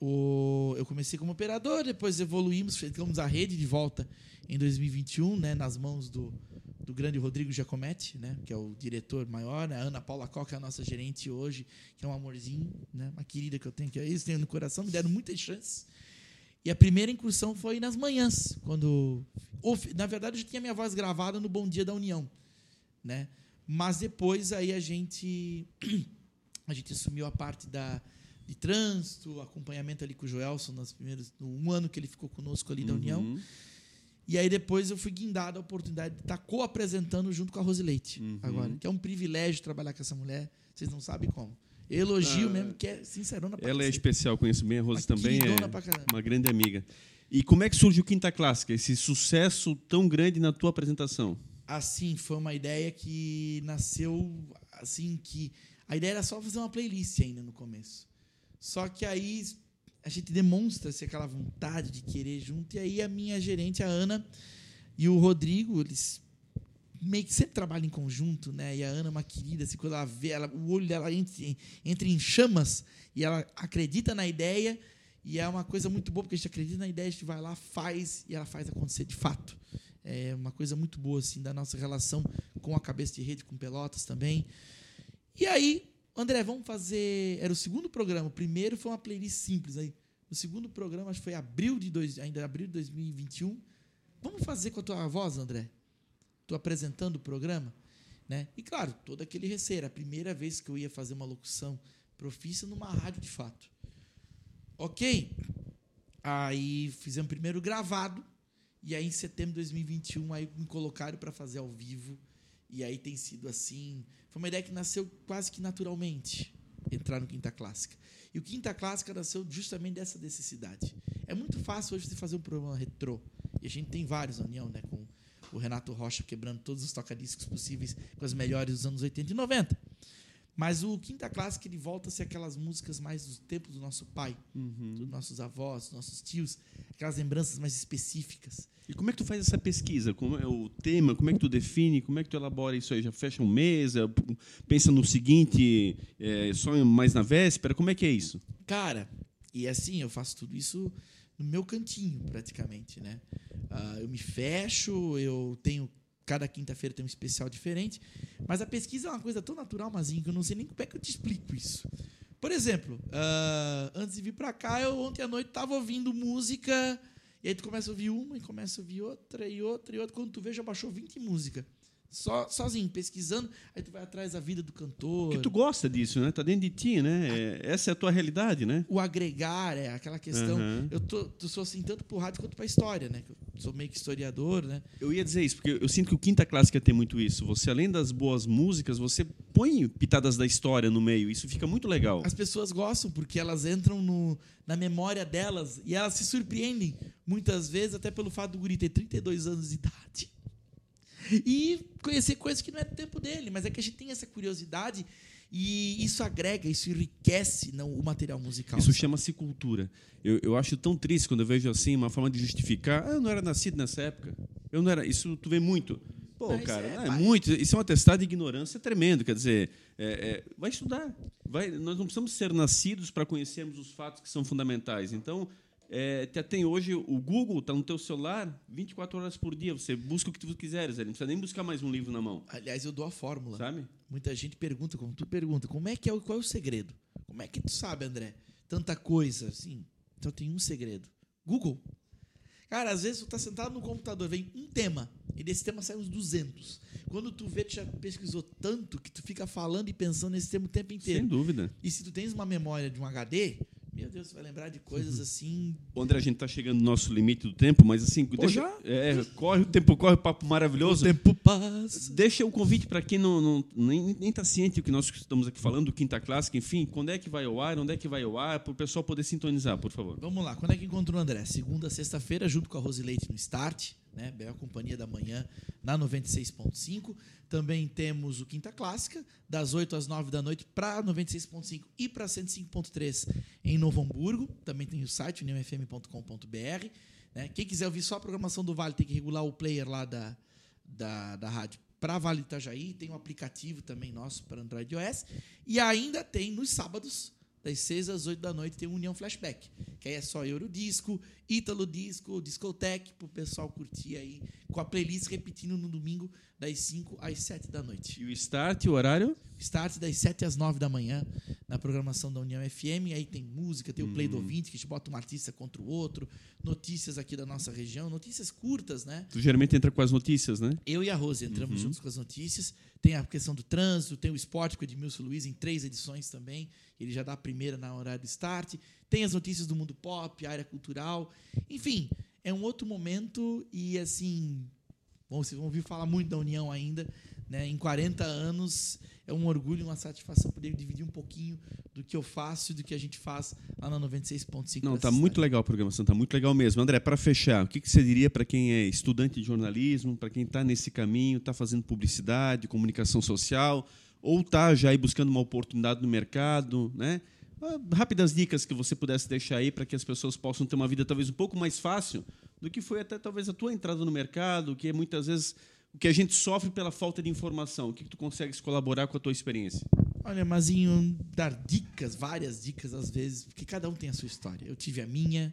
O, eu comecei como operador, depois evoluímos, ficamos a rede de volta em 2021, né, nas mãos do, do grande Rodrigo Giacometti, né, que é o diretor maior, né, a Ana Paula Coca é a nossa gerente hoje, que é um amorzinho, né, uma querida que eu tenho, que eles têm no coração, me deram muitas chances. E a primeira incursão foi nas manhãs, quando. Na verdade, eu tinha minha voz gravada no Bom Dia da União. Né? Mas depois aí a gente. A gente assumiu a parte da, de trânsito, acompanhamento ali com o Joelson nos primeiros. No um ano que ele ficou conosco ali da União. Uhum. E aí depois eu fui guindado a oportunidade de estar co-apresentando junto com a Rose Leite. Uhum. Agora. Que é um privilégio trabalhar com essa mulher. Vocês não sabem como. Elogio mesmo, que é sincerona pra Ela é especial, conheço bem. A Rose também é uma grande amiga. E como é que surge o Quinta Clássica? Esse sucesso tão grande na tua apresentação? Assim, foi uma ideia que nasceu assim que a ideia era só fazer uma playlist ainda no começo. Só que aí a gente demonstra se aquela vontade de querer junto e aí a minha gerente a Ana e o Rodrigo, eles meio que sempre trabalham em conjunto, né? E a Ana é uma querida, assim, quando ela vê, ela, o olho dela entra, entra em chamas e ela acredita na ideia e é uma coisa muito boa porque a gente acredita na ideia, a gente vai lá, faz e ela faz acontecer de fato. É uma coisa muito boa assim da nossa relação com a cabeça de rede com Pelotas também. E aí, André, vamos fazer. Era o segundo programa. O primeiro foi uma playlist simples aí. O segundo programa, acho que foi abril de dois, ainda abril de 2021. Vamos fazer com a tua voz, André? Tô apresentando o programa, né? E claro, todo aquele receio. Era a primeira vez que eu ia fazer uma locução profissa numa rádio de fato. Ok? Aí fizemos primeiro gravado. E aí, em setembro de 2021, aí me colocaram para fazer ao vivo. E aí tem sido assim. Foi uma ideia que nasceu quase que naturalmente entrar no Quinta Clássica. E o Quinta Clássica nasceu justamente dessa necessidade. É muito fácil hoje você fazer um programa retrô. E a gente tem vários na União, né? Com o Renato Rocha quebrando todos os tocadiscos possíveis com as melhores dos anos 80 e 90. Mas o Quinta Clássica ele volta a ser aquelas músicas mais do tempo do nosso pai, dos nossos avós, dos nossos tios, aquelas lembranças mais específicas. E como é que tu faz essa pesquisa? Como é o tema? Como é que tu define? Como é que tu elabora isso aí? Já fecha um mês? É, Pensa no seguinte, é, só mais na véspera? Como é que é isso? Cara, e assim, eu faço tudo isso no meu cantinho, praticamente, né? Ah, eu me fecho, eu tenho. Cada quinta-feira tem um especial diferente. Mas a pesquisa é uma coisa tão natural, Mazinho, que eu não sei nem como é que eu te explico isso. Por exemplo, ah, antes de vir pra cá, eu ontem à noite tava ouvindo música. E aí tu começa a ouvir uma, e começa a ouvir outra, e outra, e outra. Quando tu vê, já baixou 20 músicas. Só, sozinho, pesquisando, aí tu vai atrás da vida do cantor. Porque tu gosta disso, né? Tá dentro de ti, né? É, essa é a tua realidade, né? O agregar é aquela questão. Uhum. Eu tô, tô sou assim tanto pro rádio quanto pra história, né? Eu sou meio que historiador, né? Eu ia dizer isso, porque eu sinto que o Quinta Clássica tem muito isso. Você, além das boas músicas, você põe pitadas da história no meio. Isso fica muito legal. As pessoas gostam porque elas entram no, na memória delas e elas se surpreendem muitas vezes até pelo fato do guri ter 32 anos de idade e conhecer coisas que não é do tempo dele, mas é que a gente tem essa curiosidade e isso agrega, isso enriquece não, o material musical. Isso chama-se cultura. Eu, eu acho tão triste quando eu vejo assim uma forma de justificar. Ah, eu não era nascido nessa época. Eu não era. Isso tu vê muito. Pô, cara, é, não, é, muito. Isso é um atestado de ignorância tremendo. Quer dizer, é, é, vai estudar. Vai, nós não precisamos ser nascidos para conhecermos os fatos que são fundamentais. Então, é, te- tem hoje o Google, está no teu celular 24 horas por dia. Você busca o que tu quiseres. Ele não precisa nem buscar mais um livro na mão. Aliás, eu dou a fórmula. Sabe? Muita gente pergunta, como tu pergunta, como é que é o, qual é o segredo? Como é que tu sabe, André? Tanta coisa, assim. Então tem um segredo. Google. Cara, às vezes tu tá sentado no computador, vem um tema, e desse tema sai uns 200. Quando tu vê, tu já pesquisou tanto que tu fica falando e pensando nesse tema o tempo Sem inteiro. dúvida. E se tu tens uma memória de um HD, meu Deus, tu vai lembrar de coisas Uhum. assim. André, a gente está chegando no nosso limite do tempo, mas assim, deixa, já? é, corre o tempo, corre o papo maravilhoso. tempo passa. Deixa o convite para quem não, não- nem está ciente do que nós estamos aqui falando, do Quinta Clássica, enfim, quando é que vai ao ar, onde é que vai ao ar, para o pessoal poder sintonizar, por favor. Vamos lá, quando é que encontrou o André? Segunda, sexta-feira, junto com a Rose Leite no Start, né? Bela Companhia da Manhã, na 96.5. Também temos o Quinta Clássica, das 8 às 9 da noite, para 96.5 e para 105.3 em Novo Hamburgo. Também tem o site, uniãofm.com.br. Né? Quem quiser ouvir só a programação do Vale, tem que regular o player lá da, da, da rádio para Vale Itajaí. Tem um aplicativo também nosso para Android iOS. E ainda tem nos sábados, das 6 às 8 da noite, tem o União Flashback. Que aí é só Eurodisco, Ítalo Disco, Discotech, pro pessoal curtir aí, com a playlist repetindo no domingo, das 5 às 7 da noite. E o start, o horário? Start das 7 às 9 da manhã, na programação da União FM. Aí tem música, tem o Play do Ouvinte, que a gente bota um artista contra o outro, notícias aqui da nossa região, notícias curtas, né? Tu geralmente entra com as notícias, né? Eu e a Rose entramos juntos com as notícias. Tem a questão do trânsito, tem o esporte com o Edmilson Luiz em três edições também. Ele já dá a primeira na horário do start. Tem as notícias do mundo pop, área cultural. Enfim, é um outro momento e assim. Vocês vão ouvir falar muito da União ainda. Né? Em 40 anos é um orgulho, uma satisfação poder dividir um pouquinho do que eu faço e do que a gente faz lá na 96.5. Não, tá muito legal a programação, tá muito legal mesmo. André, para fechar, o que, que você diria para quem é estudante de jornalismo, para quem está nesse caminho, está fazendo publicidade, comunicação social, ou está já aí buscando uma oportunidade no mercado, né? Ah, Rápidas dicas que você pudesse deixar aí para que as pessoas possam ter uma vida talvez um pouco mais fácil do que foi até talvez a tua entrada no mercado, que é muitas vezes o que a gente sofre pela falta de informação. O que, que tu consegues colaborar com a tua experiência? Olha, Mazinho, dar dicas, várias dicas às vezes, porque cada um tem a sua história. Eu tive a minha,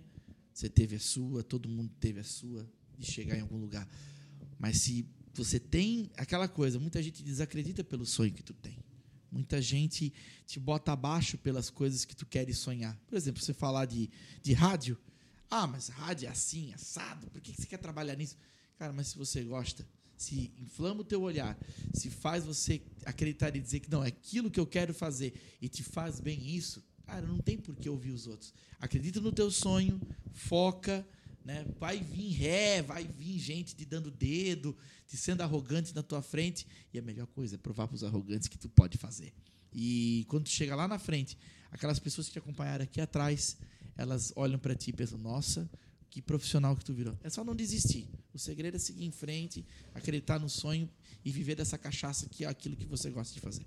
você teve a sua, todo mundo teve a sua, de chegar em algum lugar. Mas se você tem aquela coisa, muita gente desacredita pelo sonho que tu tem. Muita gente te bota abaixo pelas coisas que tu queres sonhar. Por exemplo, você falar de, de rádio. Ah, mas rádio é assim, assado. Por que você quer trabalhar nisso? Cara, mas se você gosta, se inflama o teu olhar, se faz você acreditar e dizer que não, é aquilo que eu quero fazer e te faz bem isso, cara, não tem por que ouvir os outros. Acredita no teu sonho, foca, né? Vai vir ré, vai vir gente te dando dedo, te sendo arrogante na tua frente. E a melhor coisa é provar para os arrogantes que tu pode fazer. E quando tu chega lá na frente, aquelas pessoas que te acompanharam aqui atrás, elas olham para ti e pensam: nossa, que profissional que tu virou. É só não desistir. O segredo é seguir em frente, acreditar no sonho e viver dessa cachaça que é aquilo que você gosta de fazer.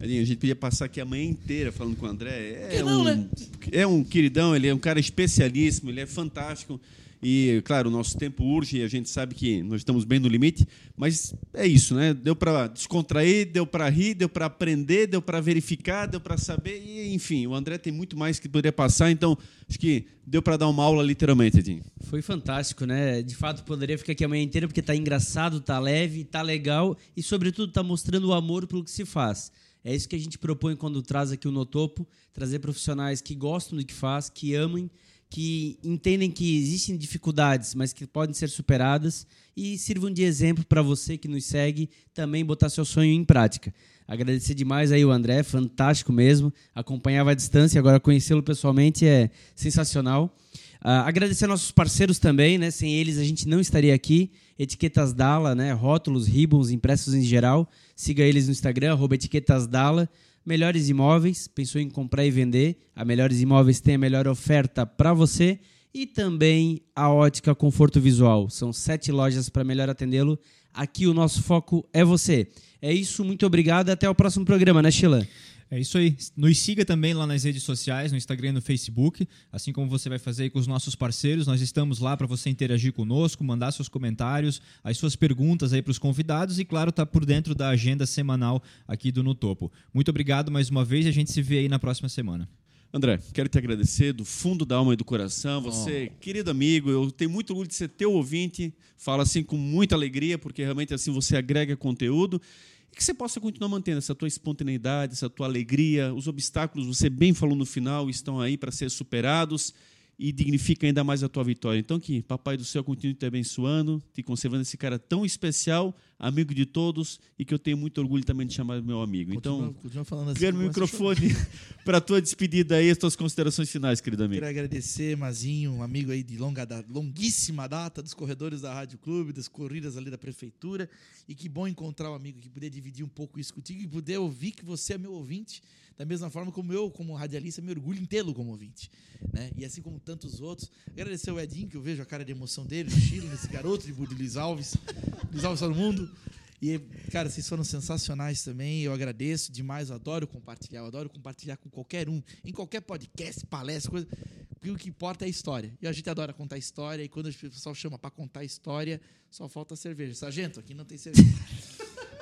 Edinho, a gente podia passar aqui a manhã inteira falando com o André. É, não, um, né? é um queridão, ele é um cara especialíssimo, ele é fantástico. E, claro, o nosso tempo urge e a gente sabe que nós estamos bem no limite, mas é isso, né? Deu para descontrair, deu para rir, deu para aprender, deu para verificar, deu para saber, e enfim, o André tem muito mais que poderia passar, então acho que deu para dar uma aula literalmente, Edinho. Foi fantástico, né? De fato, poderia ficar aqui a manhã inteira porque tá engraçado, tá leve, tá legal e, sobretudo, tá mostrando o amor pelo que se faz. É isso que a gente propõe quando traz aqui o Notopo, trazer profissionais que gostam do que faz, que amem, que entendem que existem dificuldades, mas que podem ser superadas e sirvam de exemplo para você que nos segue também botar seu sonho em prática. Agradecer demais aí o André, fantástico mesmo. Acompanhava à distância, agora conhecê-lo pessoalmente é sensacional. Uh, agradecer nossos parceiros também, né? Sem eles a gente não estaria aqui. Etiquetas Dala, né? Rótulos, ribbons, impressos em geral. Siga eles no Instagram, arroba Etiquetas Dala. Melhores Imóveis, pensou em comprar e vender? A Melhores Imóveis tem a melhor oferta para você. E também a Ótica Conforto Visual. São sete lojas para melhor atendê-lo. Aqui o nosso foco é você. É isso, muito obrigado. Até o próximo programa, né, Sheila? É isso aí. Nos siga também lá nas redes sociais, no Instagram e no Facebook, assim como você vai fazer com os nossos parceiros. Nós estamos lá para você interagir conosco, mandar seus comentários, as suas perguntas aí para os convidados e, claro, tá por dentro da agenda semanal aqui do No Topo. Muito obrigado mais uma vez e a gente se vê aí na próxima semana. André, quero te agradecer do fundo da alma e do coração. Você, oh. querido amigo, eu tenho muito orgulho de ser teu ouvinte. Falo assim com muita alegria, porque realmente assim você agrega conteúdo que você possa continuar mantendo essa tua espontaneidade, essa tua alegria. Os obstáculos, você bem falou no final, estão aí para ser superados e dignifica ainda mais a tua vitória. Então que Papai do Céu continue te abençoando, te conservando esse cara tão especial, amigo de todos e que eu tenho muito orgulho também de chamar meu amigo. Continua, então, continua falando assim, o microfone para a tua despedida aí, as tuas considerações finais, querido amigo. Quero agradecer, Mazinho, um amigo aí de longa longuíssima data dos corredores da Rádio Clube, das corridas ali da prefeitura, e que bom encontrar um amigo que poder dividir um pouco isso contigo e poder ouvir que você é meu ouvinte da mesma forma como eu, como radialista, me orgulho em tê-lo como ouvinte. Né? E assim como tantos outros. Agradecer o Edinho, que eu vejo a cara de emoção dele, no Chile, nesse garoto de Luiz Alves. Luiz Alves todo mundo. E, cara, vocês foram sensacionais também. Eu agradeço demais. Eu adoro compartilhar. Eu adoro compartilhar com qualquer um. Em qualquer podcast, palestra, coisa. Porque o que importa é a história. E a gente adora contar história. E quando o pessoal chama para contar história, só falta cerveja. Sargento, aqui não tem cerveja.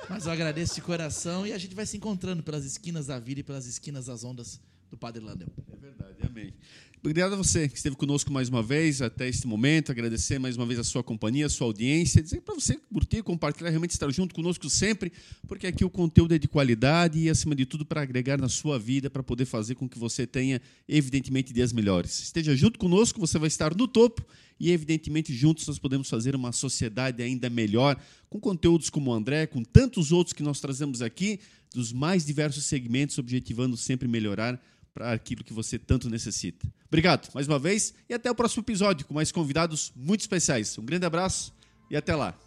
Mas eu agradeço de coração e a gente vai se encontrando pelas esquinas da vida e pelas esquinas das ondas do Padre Landel. É verdade, amém. Obrigado a você que esteve conosco mais uma vez até este momento. Agradecer mais uma vez a sua companhia, a sua audiência. Dizer para você curtir, compartilhar, realmente estar junto conosco sempre, porque aqui o conteúdo é de qualidade e, acima de tudo, para agregar na sua vida, para poder fazer com que você tenha, evidentemente, dias melhores. Esteja junto conosco, você vai estar no topo e, evidentemente, juntos nós podemos fazer uma sociedade ainda melhor, com conteúdos como o André, com tantos outros que nós trazemos aqui, dos mais diversos segmentos, objetivando sempre melhorar para aquilo que você tanto necessita. Obrigado mais uma vez e até o próximo episódio com mais convidados muito especiais. Um grande abraço e até lá.